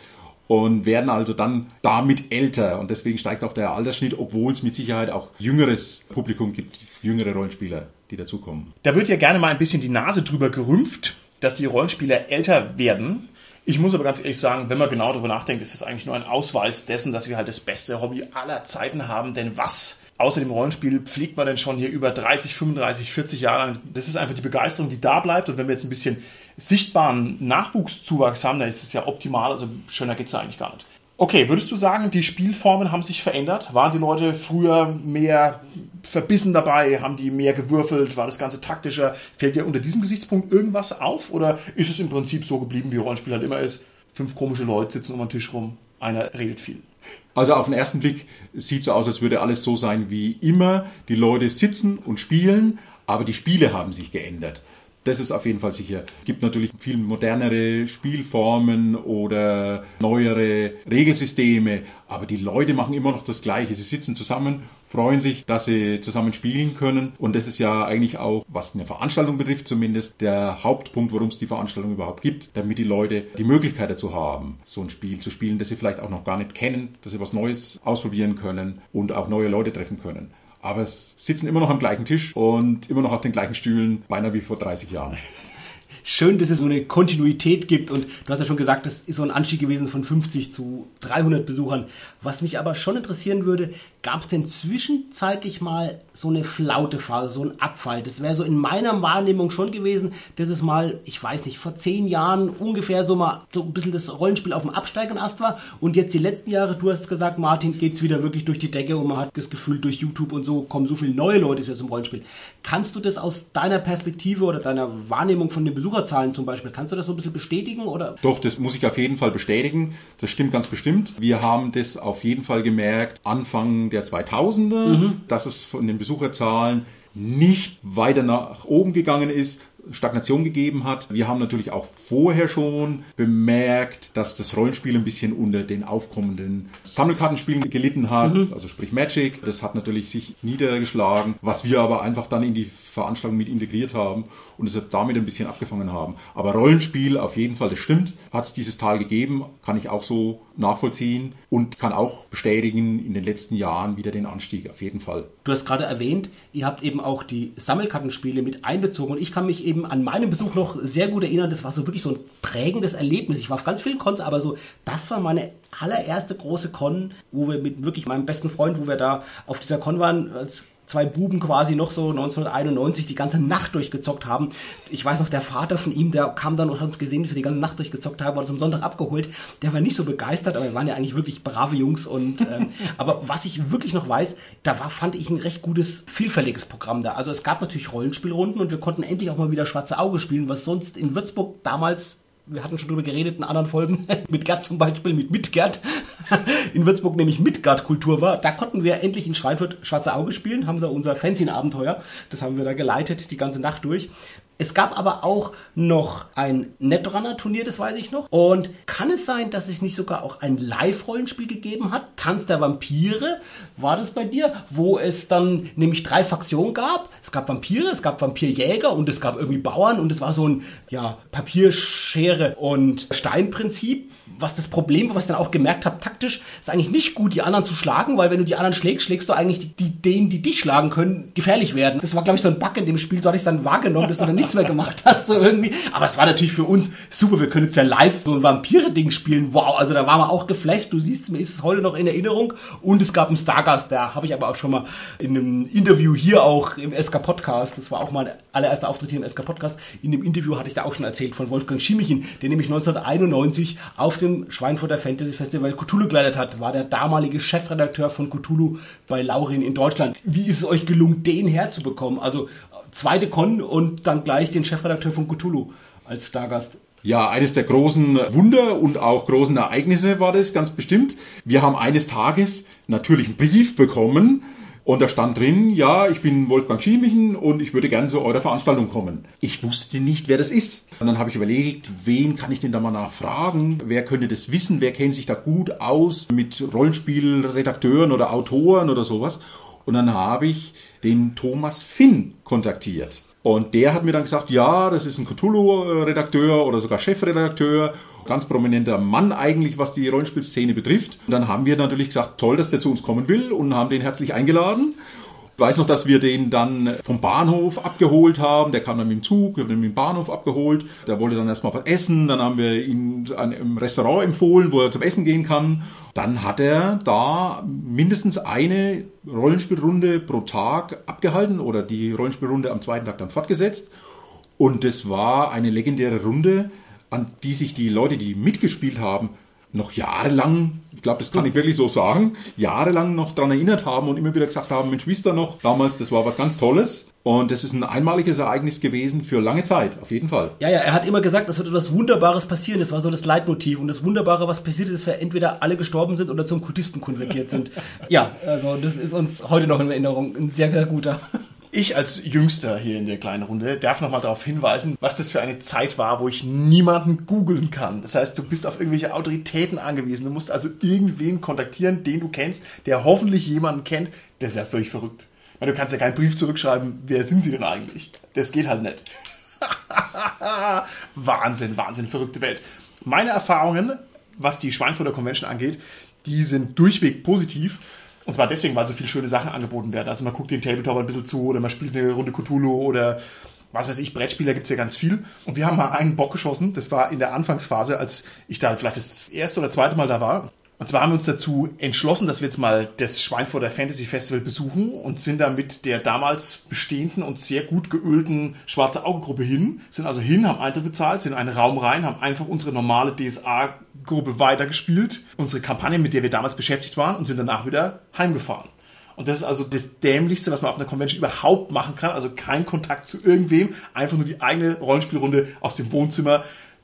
und werden also dann damit älter. Und deswegen steigt auch der Altersschnitt, obwohl es mit Sicherheit auch jüngeres Publikum gibt, jüngere Rollenspieler, die dazukommen. Da wird ja gerne mal ein bisschen die Nase drüber gerümpft, dass die Rollenspieler älter werden. Ich muss aber ganz ehrlich sagen, wenn man genau darüber nachdenkt, ist das eigentlich nur ein Ausweis dessen, dass wir halt das beste Hobby aller Zeiten haben. Denn was außer dem Rollenspiel pflegt man denn schon hier über 30, 35, 40 Jahre lang? Das ist einfach die Begeisterung, die da bleibt. Und wenn wir jetzt ein bisschen sichtbaren Nachwuchszuwachs haben, dann ist es ja optimal. Also schöner geht's ja eigentlich gar nicht. Okay, würdest du sagen, die Spielformen haben sich verändert? Waren die Leute früher mehr verbissen dabei? Haben die mehr gewürfelt? War das Ganze taktischer? Fällt dir unter diesem Gesichtspunkt irgendwas auf? Oder ist es im Prinzip so geblieben, wie Rollenspiel halt immer ist? Fünf komische Leute sitzen um den Tisch rum, einer redet viel. Also auf den ersten Blick sieht es so aus, als würde alles so sein wie immer. Die Leute sitzen und spielen, aber die Spiele haben sich geändert. Das ist auf jeden Fall sicher. Es gibt natürlich viel modernere Spielformen oder neuere Regelsysteme, aber die Leute machen immer noch das Gleiche. Sie sitzen zusammen, freuen sich, dass sie zusammen spielen können. Und das ist ja eigentlich auch, was eine Veranstaltung betrifft, zumindest der Hauptpunkt, warum es die Veranstaltung überhaupt gibt, damit die Leute die Möglichkeit dazu haben, so ein Spiel zu spielen, das sie vielleicht auch noch gar nicht kennen, dass sie was Neues ausprobieren können und auch neue Leute treffen können aber es sitzen immer noch am gleichen Tisch und immer noch auf den gleichen Stühlen, beinahe wie vor 30 Jahren [laughs] schön, dass es so eine Kontinuität gibt. Und du hast ja schon gesagt, das ist so ein Anstieg gewesen von 50 zu 300 Besuchern. Was mich aber schon interessieren würde, gab es denn zwischenzeitlich mal so eine Flautephase, so ein Abfall? Das wäre so in meiner Wahrnehmung schon gewesen, dass es mal, ich weiß nicht, vor zehn Jahren ungefähr so mal so ein bisschen das Rollenspiel auf dem absteigenden Ast war. Und jetzt die letzten Jahre, du hast gesagt, Martin, geht es wieder wirklich durch die Decke und man hat das Gefühl, durch YouTube und so kommen so viele neue Leute zum Rollenspiel. Kannst du das aus deiner Perspektive oder deiner Wahrnehmung von den Besucherzahlen zum Beispiel, kannst du das so ein bisschen bestätigen? Oder? Doch, das muss ich auf jeden Fall bestätigen. Das stimmt ganz bestimmt. Wir haben das auf jeden Fall gemerkt, Anfang der 2000er, mhm. dass es von den Besucherzahlen nicht weiter nach oben gegangen ist, Stagnation gegeben hat. Wir haben natürlich auch vorher schon bemerkt, dass das Rollenspiel ein bisschen unter den aufkommenden Sammelkartenspielen gelitten hat, mhm. also sprich Magic. Das hat natürlich sich niedergeschlagen, was wir aber einfach dann in die Veranstaltung mit integriert haben und es damit ein bisschen abgefangen haben. Aber Rollenspiel auf jeden Fall, das stimmt, hat es dieses Tal gegeben, kann ich auch so nachvollziehen und kann auch bestätigen in den letzten Jahren wieder den Anstieg, auf jeden Fall. Du hast gerade erwähnt, ihr habt eben auch die Sammelkartenspiele mit einbezogen und ich kann mich eben an meinen Besuch noch sehr gut erinnern, das war so wirklich so ein prägendes Erlebnis. Ich war auf ganz vielen Cons, aber so, das war meine allererste große Con, wo wir mit wirklich meinem besten Freund, wo wir da auf dieser Con waren, als zwei Buben quasi noch so 1991 die ganze Nacht durchgezockt haben. Ich weiß noch, der Vater von ihm, der kam dann und hat uns gesehen, wie wir die ganze Nacht durchgezockt haben, wurde am Sonntag abgeholt. Der war nicht so begeistert, aber wir waren ja eigentlich wirklich brave Jungs. Und ähm, [laughs] aber was ich wirklich noch weiß, da war, fand ich ein recht gutes, vielfältiges Programm da. Also es gab natürlich Rollenspielrunden und wir konnten endlich auch mal wieder Schwarze Auge spielen, was sonst in Würzburg damals wir hatten schon drüber geredet in anderen Folgen, [laughs] mit Gerd zum Beispiel, mit Mitgerd, [laughs] in Würzburg nämlich Mitgard-Kultur war. Da konnten wir endlich in Schweinfurt Schwarze Auge spielen, haben da unser Fanzine-Abenteuer, das haben wir da geleitet, die ganze Nacht durch. Es gab aber auch noch ein Netrunner-Turnier, das weiß ich noch. Und kann es sein, dass es nicht sogar auch ein Live-Rollenspiel gegeben hat? Tanz der Vampire, war das bei dir? Wo es dann nämlich drei Faktionen gab. Es gab Vampire, es gab Vampirjäger und es gab irgendwie Bauern und es war so ein, ja, Papierschere und Steinprinzip was das Problem war, was ich dann auch gemerkt habe, taktisch, ist eigentlich nicht gut, die anderen zu schlagen, weil wenn du die anderen schlägst, schlägst du eigentlich die, die denen, die dich schlagen können, gefährlich werden. Das war, glaube ich, so ein Bug in dem Spiel, so hatte ich es dann wahrgenommen, dass du dann nichts mehr gemacht hast, so irgendwie. Aber es war natürlich für uns super, wir können jetzt ja live so ein Vampire-Ding spielen. Wow, also da waren wir auch geflasht. Du siehst, mir ist es heute noch in Erinnerung. Und es gab einen Stargast, da habe ich aber auch schon mal in einem Interview hier auch im SK Podcast, das war auch mein allererster Auftritt hier im SK Podcast, in dem Interview hatte ich da auch schon erzählt von Wolfgang Schimichin, der nämlich 1991 auf dem dem Schweinfurter Fantasy Festival Cthulhu geleitet hat, war der damalige Chefredakteur von Cthulhu bei Laurin in Deutschland. Wie ist es euch gelungen, den herzubekommen? Also zweite Con und dann gleich den Chefredakteur von Cthulhu als Stargast. Ja, eines der großen Wunder und auch großen Ereignisse war das ganz bestimmt. Wir haben eines Tages natürlich einen Brief bekommen und da stand drin, ja, ich bin Wolfgang Schiemichen und ich würde gerne zu eurer Veranstaltung kommen. Ich wusste nicht, wer das ist. Und dann habe ich überlegt, wen kann ich denn da mal nachfragen? Wer könnte das wissen? Wer kennt sich da gut aus mit Rollenspielredakteuren oder Autoren oder sowas? Und dann habe ich den Thomas Finn kontaktiert. Und der hat mir dann gesagt, ja, das ist ein Cthulhu-Redakteur oder sogar Chefredakteur ganz prominenter Mann eigentlich, was die Rollenspielszene betrifft. Und dann haben wir natürlich gesagt, toll, dass der zu uns kommen will und haben den herzlich eingeladen. Ich weiß noch, dass wir den dann vom Bahnhof abgeholt haben. Der kam dann mit dem Zug, wir haben ihn mit dem Bahnhof abgeholt. Der wollte dann erstmal was essen. Dann haben wir ihn im Restaurant empfohlen, wo er zum Essen gehen kann. Dann hat er da mindestens eine Rollenspielrunde pro Tag abgehalten oder die Rollenspielrunde am zweiten Tag dann fortgesetzt. Und das war eine legendäre Runde, an die sich die Leute, die mitgespielt haben, noch jahrelang, ich glaube, das kann ich wirklich so sagen, jahrelang noch daran erinnert haben und immer wieder gesagt haben, Mensch, wisst ihr noch, damals, das war was ganz Tolles. Und das ist ein einmaliges Ereignis gewesen für lange Zeit, auf jeden Fall. Ja, ja, er hat immer gesagt, es wird etwas Wunderbares passieren. Das war so das Leitmotiv. Und das Wunderbare, was passiert ist, dass wir entweder alle gestorben sind oder zum Kultisten konvertiert sind. [laughs] ja, also das ist uns heute noch in Erinnerung. Ein sehr, sehr guter. Ich als Jüngster hier in der kleinen Runde darf nochmal darauf hinweisen, was das für eine Zeit war, wo ich niemanden googeln kann. Das heißt, du bist auf irgendwelche Autoritäten angewiesen. Du musst also irgendwen kontaktieren, den du kennst, der hoffentlich jemanden kennt. Das ist ja völlig verrückt. Weil du kannst ja keinen Brief zurückschreiben, wer sind sie denn eigentlich? Das geht halt nicht. [laughs] Wahnsinn, Wahnsinn, verrückte Welt. Meine Erfahrungen, was die Schweinfurter Convention angeht, die sind durchweg positiv. Und zwar deswegen, weil so viele schöne Sachen angeboten werden. Also man guckt den Tabletop ein bisschen zu oder man spielt eine Runde Cthulhu oder was weiß ich, Brettspieler gibt's ja ganz viel. Und wir haben mal einen Bock geschossen. Das war in der Anfangsphase, als ich da vielleicht das erste oder zweite Mal da war. Und zwar haben wir uns dazu entschlossen, dass wir jetzt mal das Schweinfurter Fantasy Festival besuchen und sind da mit der damals bestehenden und sehr gut geölten Schwarze Augengruppe hin. Sind also hin, haben Eintritt bezahlt, sind in einen Raum rein, haben einfach unsere normale DSA-Gruppe weitergespielt. Unsere Kampagne, mit der wir damals beschäftigt waren und sind danach wieder heimgefahren. Und das ist also das Dämlichste, was man auf einer Convention überhaupt machen kann. Also kein Kontakt zu irgendwem, einfach nur die eigene Rollenspielrunde aus dem Wohnzimmer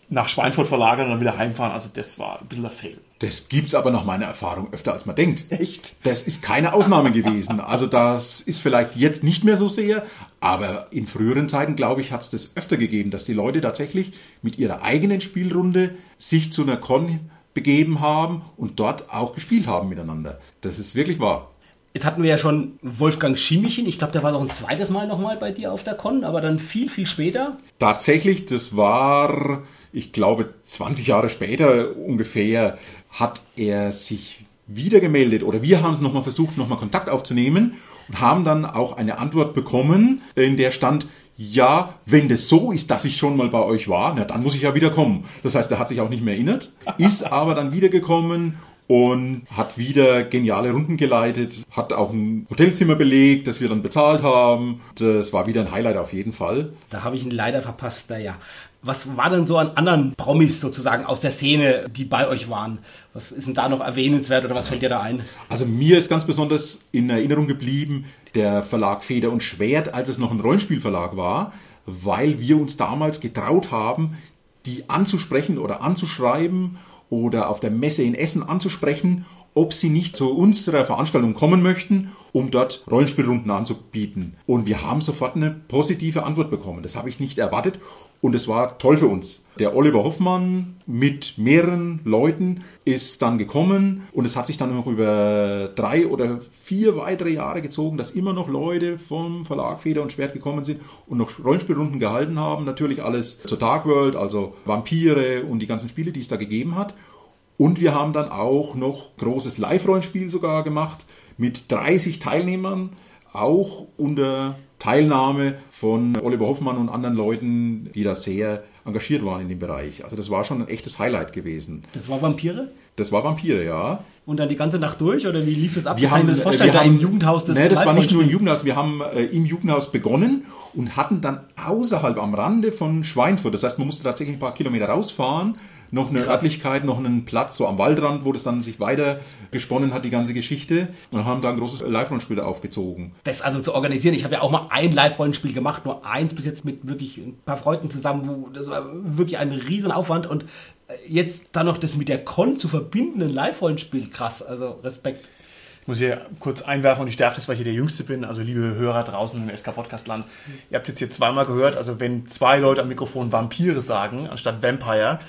nach Schweinfurt verlagern und dann wieder heimfahren. Also das war ein bisschen ein Fail. Das gibt's aber nach meiner Erfahrung öfter als man denkt. Echt? Das ist keine Ausnahme gewesen. Also das ist vielleicht jetzt nicht mehr so sehr, aber in früheren Zeiten, glaube ich, hat's das öfter gegeben, dass die Leute tatsächlich mit ihrer eigenen Spielrunde sich zu einer Con begeben haben und dort auch gespielt haben miteinander. Das ist wirklich wahr. Jetzt hatten wir ja schon Wolfgang Schimichen. Ich glaube, der war noch ein zweites Mal nochmal bei dir auf der Con, aber dann viel, viel später. Tatsächlich, das war, ich glaube, 20 Jahre später ungefähr, hat er sich wieder gemeldet oder wir haben es nochmal versucht, nochmal Kontakt aufzunehmen und haben dann auch eine Antwort bekommen, in der stand, ja, wenn das so ist, dass ich schon mal bei euch war, na, dann muss ich ja wieder kommen. Das heißt, er hat sich auch nicht mehr erinnert, ist [laughs] aber dann wiedergekommen und hat wieder geniale Runden geleitet, hat auch ein Hotelzimmer belegt, das wir dann bezahlt haben. Das war wieder ein Highlight auf jeden Fall. Da habe ich ihn leider verpasst, naja. Was war denn so an anderen Promis sozusagen aus der Szene, die bei euch waren? Was ist denn da noch erwähnenswert oder was fällt dir da ein? Also mir ist ganz besonders in Erinnerung geblieben der Verlag Feder und Schwert, als es noch ein Rollenspielverlag war, weil wir uns damals getraut haben, die anzusprechen oder anzuschreiben oder auf der Messe in Essen anzusprechen, ob sie nicht zu unserer Veranstaltung kommen möchten, um dort Rollenspielrunden anzubieten. Und wir haben sofort eine positive Antwort bekommen. Das habe ich nicht erwartet und es war toll für uns. Der Oliver Hoffmann mit mehreren Leuten ist dann gekommen und es hat sich dann noch über drei oder vier weitere Jahre gezogen, dass immer noch Leute vom Verlag Feder und Schwert gekommen sind und noch Rollenspielrunden gehalten haben. Natürlich alles zur Dark World, also Vampire und die ganzen Spiele, die es da gegeben hat. Und wir haben dann auch noch großes Live-Rollenspiel sogar gemacht mit 30 Teilnehmern, auch unter Teilnahme von Oliver Hoffmann und anderen Leuten, die da sehr engagiert waren in dem Bereich. Also das war schon ein echtes Highlight gewesen. Das war Vampire? Das war Vampire, ja. Und dann die ganze Nacht durch oder wie lief es ab? Wir haben das vorstellen, wir da haben, im Jugendhaus das Nee, das war nicht nur im Jugendhaus, wir haben äh, im Jugendhaus begonnen und hatten dann außerhalb am Rande von Schweinfurt, das heißt, man musste tatsächlich ein paar Kilometer rausfahren, noch eine Krass. Örtlichkeit, noch einen Platz so am Waldrand, wo das dann sich weiter gesponnen hat, die ganze Geschichte. Und haben da ein großes Live-Rollenspiel aufgezogen. Das also zu organisieren. Ich habe ja auch mal ein Live-Rollenspiel gemacht, nur eins bis jetzt mit wirklich ein paar Freunden zusammen. Wo, das war wirklich ein Riesenaufwand. Und jetzt dann noch das mit der Con zu verbinden, ein Live-Rollenspiel, krass. Also Respekt. Ich muss hier kurz einwerfen und ich darf das, weil ich hier der Jüngste bin. Also liebe Hörer draußen im SK Podcast Land, ihr habt jetzt hier zweimal gehört, also wenn zwei Leute am Mikrofon Vampire sagen, anstatt Vampire,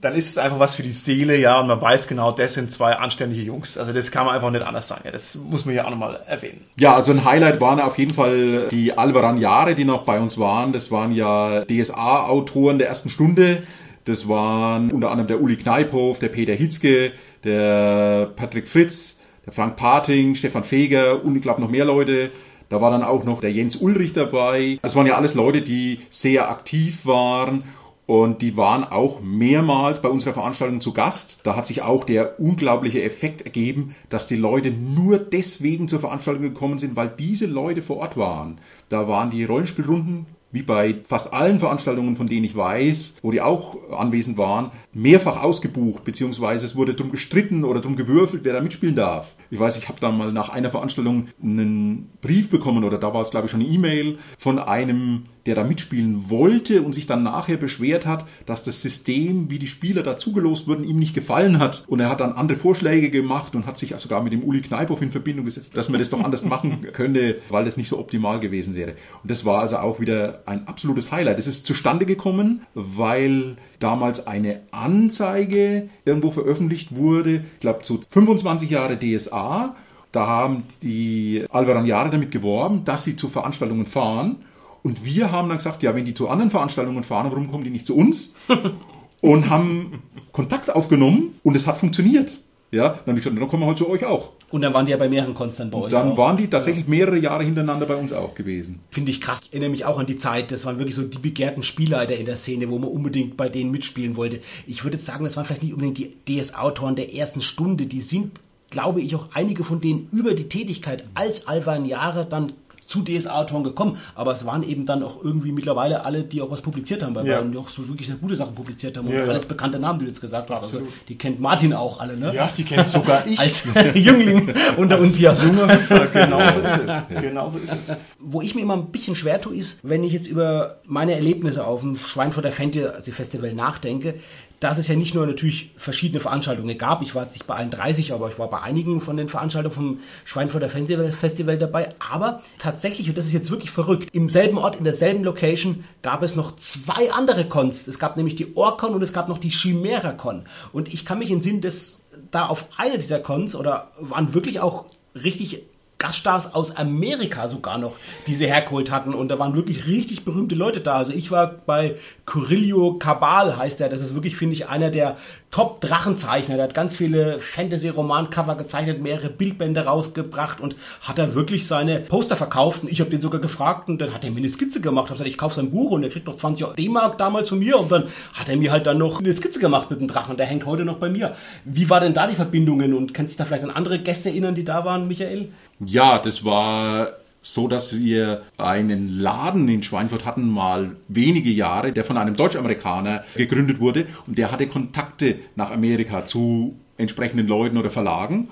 dann ist es einfach was für die Seele, ja, und man weiß genau, das sind zwei anständige Jungs. Also das kann man einfach nicht anders sagen. Ja, das muss man ja auch nochmal erwähnen. Ja, also ein Highlight waren auf jeden Fall die Alvaran Jahre, die noch bei uns waren. Das waren ja DSA-Autoren der ersten Stunde. Das waren unter anderem der Uli Kneiphoff, der Peter Hitzke, der Patrick Fritz, der Frank Parting, Stefan Feger und ich glaube noch mehr Leute. Da war dann auch noch der Jens Ulrich dabei. Das waren ja alles Leute, die sehr aktiv waren und die waren auch mehrmals bei unserer Veranstaltung zu Gast. Da hat sich auch der unglaubliche Effekt ergeben, dass die Leute nur deswegen zur Veranstaltung gekommen sind, weil diese Leute vor Ort waren. Da waren die Rollenspielrunden wie bei fast allen Veranstaltungen, von denen ich weiß, wo die auch anwesend waren, mehrfach ausgebucht, beziehungsweise es wurde drum gestritten oder drum gewürfelt, wer da mitspielen darf. Ich weiß, ich habe da mal nach einer Veranstaltung einen Brief bekommen oder da war es glaube ich schon eine E-Mail von einem der da mitspielen wollte und sich dann nachher beschwert hat, dass das System, wie die Spieler da zugelost wurden, ihm nicht gefallen hat. Und er hat dann andere Vorschläge gemacht und hat sich sogar mit dem Uli Kneipow in Verbindung gesetzt, dass man das doch anders machen [laughs] könnte, weil das nicht so optimal gewesen wäre. Und das war also auch wieder ein absolutes Highlight. Es ist zustande gekommen, weil damals eine Anzeige irgendwo veröffentlicht wurde, ich glaube zu 25 Jahre DSA. Da haben die Alvaraniare damit geworben, dass sie zu Veranstaltungen fahren und wir haben dann gesagt, ja, wenn die zu anderen Veranstaltungen fahren, warum kommen die nicht zu uns? [laughs] und haben Kontakt aufgenommen und es hat funktioniert. Ja, dann habe ich gesagt, dann kommen wir heute zu euch auch. Und dann waren die ja bei mehreren Cons dann bei euch. Dann auch. waren die tatsächlich mehrere Jahre hintereinander bei uns auch gewesen. Finde ich krass. Ich erinnere mich auch an die Zeit, das waren wirklich so die begehrten Spielleiter in der Szene, wo man unbedingt bei denen mitspielen wollte. Ich würde jetzt sagen, das waren vielleicht nicht unbedingt die DS-Autoren der ersten Stunde. Die sind, glaube ich, auch einige von denen über die Tätigkeit als Alvan Jahre dann zu DSA-Autoren gekommen, aber es waren eben dann auch irgendwie mittlerweile alle, die auch was publiziert haben, weil ja. wir auch so wirklich sehr gute Sachen publiziert haben und ja, alles bekannte Namen, die du jetzt gesagt hast. Also, die kennt Martin auch alle, ne? Ja, die kennt sogar ich. [laughs] Als [laughs] Jüngling [laughs] unter uns hier. Junge genau so ist es. Genau so ist es. Wo ich mir immer ein bisschen schwer tue, ist, wenn ich jetzt über meine Erlebnisse auf dem Schweinfurter Fantasy Festival nachdenke, dass es ja nicht nur natürlich verschiedene Veranstaltungen gab. Ich war jetzt nicht bei allen 30, aber ich war bei einigen von den Veranstaltungen vom Schweinfurter Festival dabei. Aber tatsächlich, und das ist jetzt wirklich verrückt, im selben Ort, in derselben Location gab es noch zwei andere Cons. Es gab nämlich die Orcon und es gab noch die Chimera Con. Und ich kann mich in Sinn, dass da auf einer dieser Cons oder waren wirklich auch richtig Gaststars aus Amerika sogar noch, die sie hergeholt hatten. Und da waren wirklich richtig berühmte Leute da. Also ich war bei Curillo Cabal, heißt er. Das ist wirklich, finde ich, einer der Top-Drachenzeichner. Der hat ganz viele Fantasy-Roman-Cover gezeichnet, mehrere Bildbände rausgebracht und hat da wirklich seine Poster verkauft. Und ich habe den sogar gefragt und dann hat er mir eine Skizze gemacht. Ich habe gesagt, ich kaufe sein Buch und er kriegt noch 20 D-Mark damals von mir. Und dann hat er mir halt dann noch eine Skizze gemacht mit dem Drachen und der hängt heute noch bei mir. Wie war denn da die Verbindungen und kannst du da vielleicht an andere Gäste erinnern, die da waren, Michael? Ja, das war so, dass wir einen Laden in Schweinfurt hatten, mal wenige Jahre, der von einem Deutsch-Amerikaner gegründet wurde und der hatte Kontakte nach Amerika zu entsprechenden Leuten oder Verlagen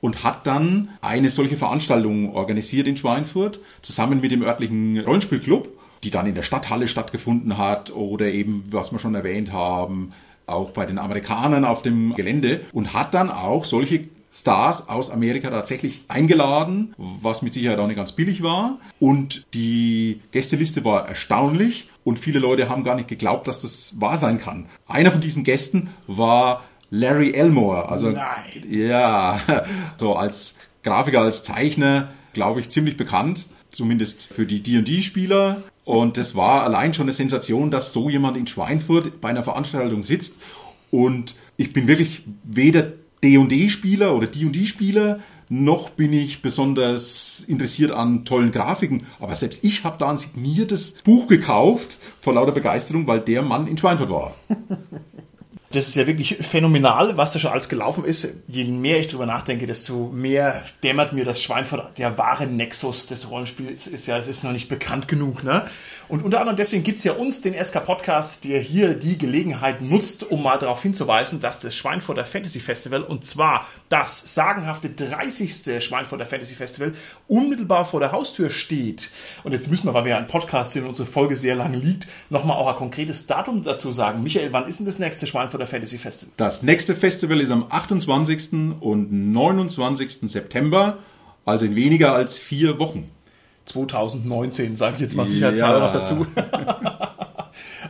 und hat dann eine solche Veranstaltung organisiert in Schweinfurt zusammen mit dem örtlichen Rollenspielclub, die dann in der Stadthalle stattgefunden hat oder eben, was wir schon erwähnt haben, auch bei den Amerikanern auf dem Gelände und hat dann auch solche Stars aus Amerika tatsächlich eingeladen, was mit Sicherheit auch nicht ganz billig war. Und die Gästeliste war erstaunlich und viele Leute haben gar nicht geglaubt, dass das wahr sein kann. Einer von diesen Gästen war Larry Elmore. Also, Nein. ja, [laughs] so als Grafiker, als Zeichner, glaube ich, ziemlich bekannt. Zumindest für die D&D-Spieler. Und es war allein schon eine Sensation, dass so jemand in Schweinfurt bei einer Veranstaltung sitzt. Und ich bin wirklich weder D&D-Spieler oder D&D-Spieler, noch bin ich besonders interessiert an tollen Grafiken. Aber selbst ich habe da ein signiertes Buch gekauft vor lauter Begeisterung, weil der Mann in Schweinfurt war. [laughs] Das ist ja wirklich phänomenal, was da schon alles gelaufen ist. Je mehr ich drüber nachdenke, desto mehr dämmert mir das Schweinfurt. Der wahre Nexus des Rollenspiels ist ja, es ist noch nicht bekannt genug. Ne? Und unter anderem deswegen gibt's ja uns, den SK Podcast, der hier die Gelegenheit nutzt, um mal darauf hinzuweisen, dass das Schweinfurter Fantasy Festival, und zwar das sagenhafte 30. Schweinfurter Fantasy Festival, unmittelbar vor der Haustür steht. Und jetzt müssen wir, weil wir ja ein Podcast sind und unsere Folge sehr lange liegt, nochmal auch ein konkretes Datum dazu sagen. Michael, wann ist denn das nächste Schweinfurter Fantasy Festival? Das nächste Festival ist am 28. und 29. September, also in weniger als vier Wochen. 2019, sage ich jetzt mal sicherheitshalber ja. noch dazu. [laughs]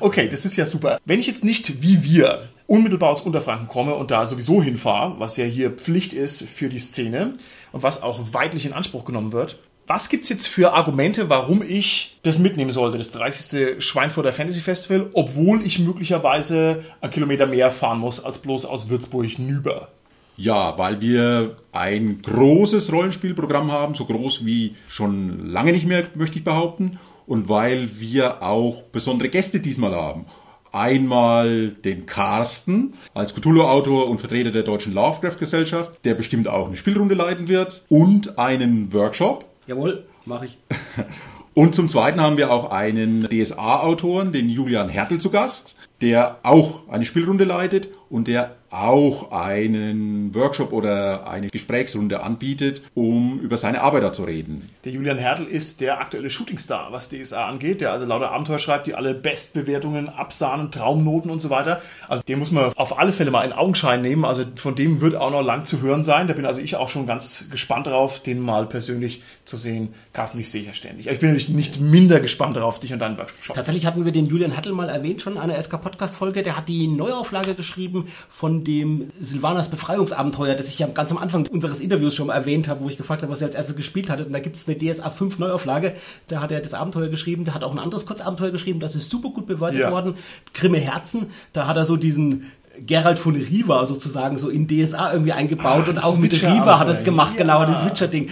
Okay, das ist ja super. Wenn ich jetzt nicht wie wir unmittelbar aus Unterfranken komme und da sowieso hinfahre, was ja hier Pflicht ist für die Szene und was auch weitlich in Anspruch genommen wird, was gibt's jetzt für Argumente, warum ich das mitnehmen sollte, das 30. Schweinfurter Fantasy Festival, obwohl ich möglicherweise einen Kilometer mehr fahren muss als bloß aus Würzburg nüber? Ja, weil wir ein großes Rollenspielprogramm haben, so groß wie schon lange nicht mehr, möchte ich behaupten. Und weil wir auch besondere Gäste diesmal haben. Einmal den Carsten als Cthulhu-Autor und Vertreter der Deutschen Lovecraft-Gesellschaft, der bestimmt auch eine Spielrunde leiten wird. Und einen Workshop. Jawohl, mache ich. [laughs] Und zum Zweiten haben wir auch einen DSA-Autoren, den Julian Hertel zu Gast, der auch eine Spielrunde leitet und der auch einen Workshop oder eine Gesprächsrunde anbietet, um über seine Arbeit da zu reden. Der Julian Hertel ist der aktuelle Shootingstar, was DSA angeht, der also lauter Abenteuer schreibt, die alle Bestbewertungen absahnen, Traumnoten und so weiter. Also den muss man auf alle Fälle mal in Augenschein nehmen. Also von dem wird auch noch lang zu hören sein. Da bin also ich auch schon ganz gespannt drauf, den mal persönlich zu sehen. Carsten, ich sehe ja ständig. Ich bin natürlich nicht minder gespannt darauf, dich und deinen Workshop. Tatsächlich hatten wir den Julian Hertel mal erwähnt schon in einer SK-Podcast-Folge. Der hat die Neuauflage geschrieben von dem Silvanas Befreiungsabenteuer, das ich ja ganz am Anfang unseres Interviews schon mal erwähnt habe, wo ich gefragt habe, was er als erstes gespielt hat. Und da gibt es eine DSA 5 Neuauflage. Da hat er das Abenteuer geschrieben. Der hat auch ein anderes Kurzabenteuer geschrieben. Das ist super gut bewertet Ja. worden. Grimme Herzen. Da hat er so diesen Gerald von Riva sozusagen so in DSA irgendwie eingebaut Ah, und auch mit. Riva hat er es gemacht, Ja. genau, das Witcher-Ding.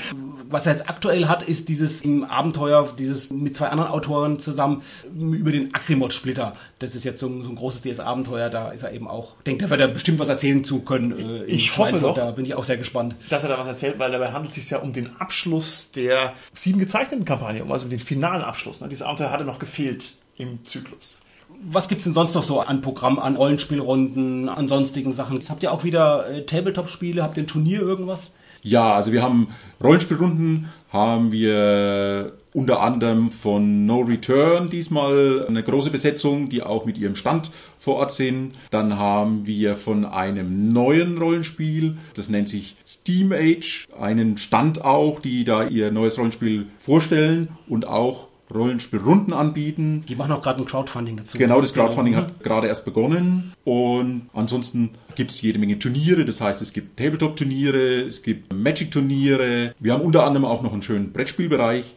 Was er jetzt aktuell hat, ist dieses im Abenteuer, dieses mit zwei anderen Autoren zusammen über den Akrimot-Splitter. Das ist jetzt so ein, so ein großes DS-Abenteuer, da ist er eben auch, denkt, da wird er bestimmt was erzählen zu können. Äh, Ich hoffe doch. Da bin ich auch sehr gespannt. dass er da was erzählt, weil dabei handelt es sich ja um den Abschluss der sieben gezeichneten Kampagne, um also den finalen Abschluss. Ne? Dieses Abenteuer hatte noch gefehlt im Zyklus. Was gibt's denn sonst noch so an Programm, an Rollenspielrunden, an sonstigen Sachen? Jetzt habt ihr auch wieder äh, Tabletop-Spiele, habt ihr ein Turnier irgendwas? Ja, also wir haben Rollenspielrunden, haben wir unter anderem von No Return diesmal eine große Besetzung, die auch mit ihrem Stand vor Ort sind. Dann haben wir von einem neuen Rollenspiel, das nennt sich Steam Age, einen Stand auch, die da ihr neues Rollenspiel vorstellen und auch Rollenspielrunden anbieten. Die machen auch gerade ein Crowdfunding dazu. Genau, das Crowdfunding hat gerade erst begonnen und ansonsten gibt es jede Menge Turniere, das heißt es gibt Tabletop-Turniere, es gibt Magic-Turniere, wir haben unter anderem auch noch einen schönen Brettspielbereich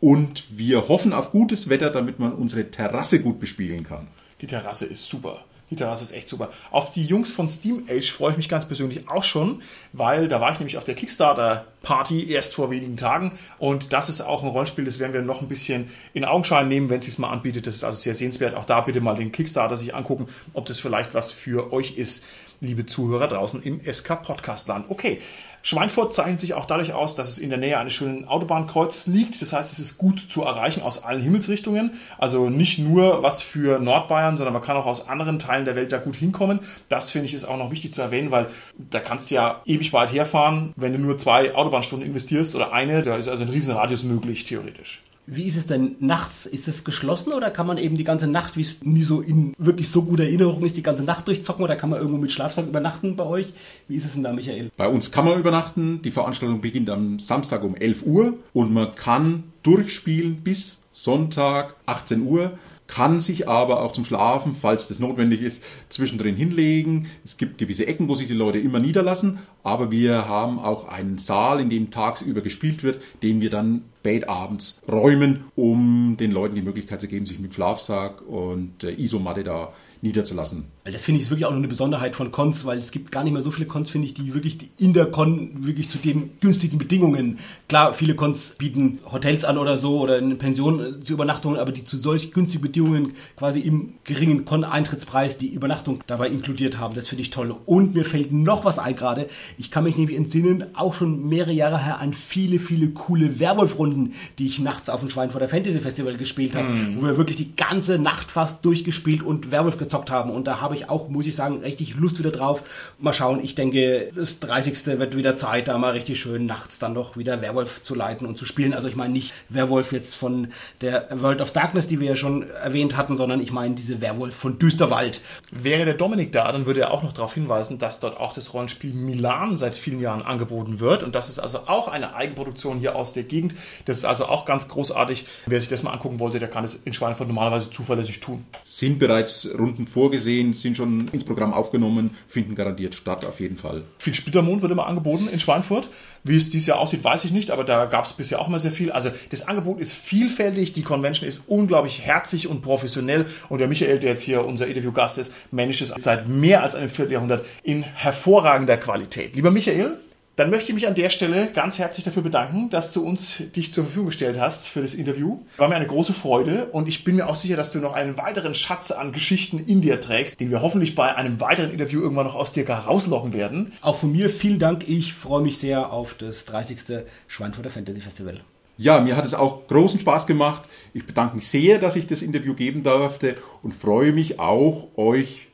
und wir hoffen auf gutes Wetter, damit man unsere Terrasse gut bespielen kann. Die Terrasse ist super. Die Terrasse ist echt super. Auf die Jungs von Steam Age freue ich mich ganz persönlich auch schon, weil da war ich nämlich auf der Kickstarter-Party erst vor wenigen Tagen und das ist auch ein Rollenspiel, das werden wir noch ein bisschen in Augenschein nehmen, wenn es sich mal anbietet. Das ist also sehr sehenswert. Auch da bitte mal den Kickstarter sich angucken, ob das vielleicht was für euch ist, liebe Zuhörer draußen im SK Podcastland. Okay. Schweinfurt zeichnet sich auch dadurch aus, dass es in der Nähe eines schönen Autobahnkreuzes liegt. Das heißt, es ist gut zu erreichen aus allen Himmelsrichtungen. Also nicht nur was für Nordbayern, sondern man kann auch aus anderen Teilen der Welt da gut hinkommen. Das finde ich ist auch noch wichtig zu erwähnen, weil da kannst du ja ewig weit herfahren, wenn du nur zwei Autobahnstunden investierst oder eine. Da ist also ein Riesenradius möglich, theoretisch. Wie ist es denn nachts? Ist es geschlossen oder kann man eben die ganze Nacht, wie es nie so in wirklich so guter Erinnerung ist, die ganze Nacht durchzocken oder kann man irgendwo mit Schlafsack übernachten bei euch? Wie ist es denn da, Michael? Bei uns kann man übernachten, die Veranstaltung beginnt am Samstag um 11 Uhr und man kann durchspielen bis Sonntag 18 Uhr. Kann sich aber auch zum Schlafen, falls das notwendig ist, zwischendrin hinlegen. Es gibt gewisse Ecken, wo sich die Leute immer niederlassen, aber wir haben auch einen Saal, in dem tagsüber gespielt wird, den wir dann spät abends räumen, um den Leuten die Möglichkeit zu geben, sich mit Schlafsack und äh, Isomatte da niederzulassen. Weil das finde ich ist wirklich auch noch eine Besonderheit von Cons, weil es gibt gar nicht mehr so viele Cons, finde ich, die wirklich in der Con wirklich zu den günstigen Bedingungen. Klar, viele Cons bieten Hotels an oder so oder eine Pension äh, zur Übernachtung, aber die zu solch günstigen Bedingungen quasi im geringen Con-Eintrittspreis die Übernachtung dabei inkludiert haben. Das finde ich toll. Und mir fällt noch was ein gerade. Ich kann mich nämlich entsinnen, auch schon mehrere Jahre her an viele, viele coole Werwolf-Runden, die ich nachts auf dem Schweinfurter Fantasy Festival gespielt habe, wo wir wirklich die ganze Nacht fast durchgespielt und Werwolf gezockt haben. Und da habe ich auch, muss ich sagen, richtig Lust wieder drauf. Mal schauen, ich denke, das 30. wird wieder Zeit, da mal richtig schön nachts dann doch wieder Werwolf zu leiten und zu spielen. Also ich meine nicht Werwolf jetzt von der World of Darkness, die wir ja schon erwähnt hatten, sondern ich meine diese Werwolf von Düsterwald. Wäre der Dominik da, dann würde er auch noch darauf hinweisen, dass dort auch das Rollenspiel Milan seit vielen Jahren angeboten wird. Und das ist also auch eine Eigenproduktion hier aus der Gegend. Das ist also auch ganz großartig. Wer sich das mal angucken wollte, der kann es in Schweinfurt normalerweise zuverlässig tun. Sind bereits Runden vorgesehen, sind schon ins Programm aufgenommen, finden garantiert statt, auf jeden Fall. Viel Splittermond wird immer angeboten in Schweinfurt. Wie es dieses Jahr aussieht, weiß ich nicht, aber da gab es bisher auch immer sehr viel. Also das Angebot ist vielfältig, die Convention ist unglaublich herzig und professionell und der Michael, der jetzt hier unser Interviewgast ist, managt es seit mehr als einem Vierteljahrhundert in hervorragender Qualität. Lieber Michael, dann möchte ich mich an der Stelle ganz herzlich dafür bedanken, dass du uns dich zur Verfügung gestellt hast für das Interview. War mir eine große Freude und ich bin mir auch sicher, dass du noch einen weiteren Schatz an Geschichten in dir trägst, den wir hoffentlich bei einem weiteren Interview irgendwann noch aus dir herauslocken werden. Auch von mir vielen Dank. Ich freue mich sehr auf das 30. Schweinfurter Fantasy Festival. Ja, mir hat es auch großen Spaß gemacht. Ich bedanke mich sehr, dass ich das Interview geben durfte und freue mich auch, euch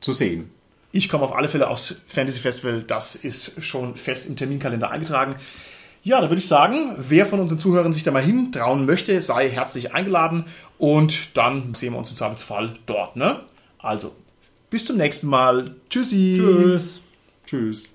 zu sehen. Ich komme auf alle Fälle aufs Fantasy Festival. Das ist schon fest im Terminkalender eingetragen. Ja, da würde ich sagen, wer von unseren Zuhörern sich da mal hintrauen möchte, sei herzlich eingeladen und dann sehen wir uns im Zweifelsfall dort. Ne? Also, bis zum nächsten Mal. Tschüssi. Tschüss. Tschüss.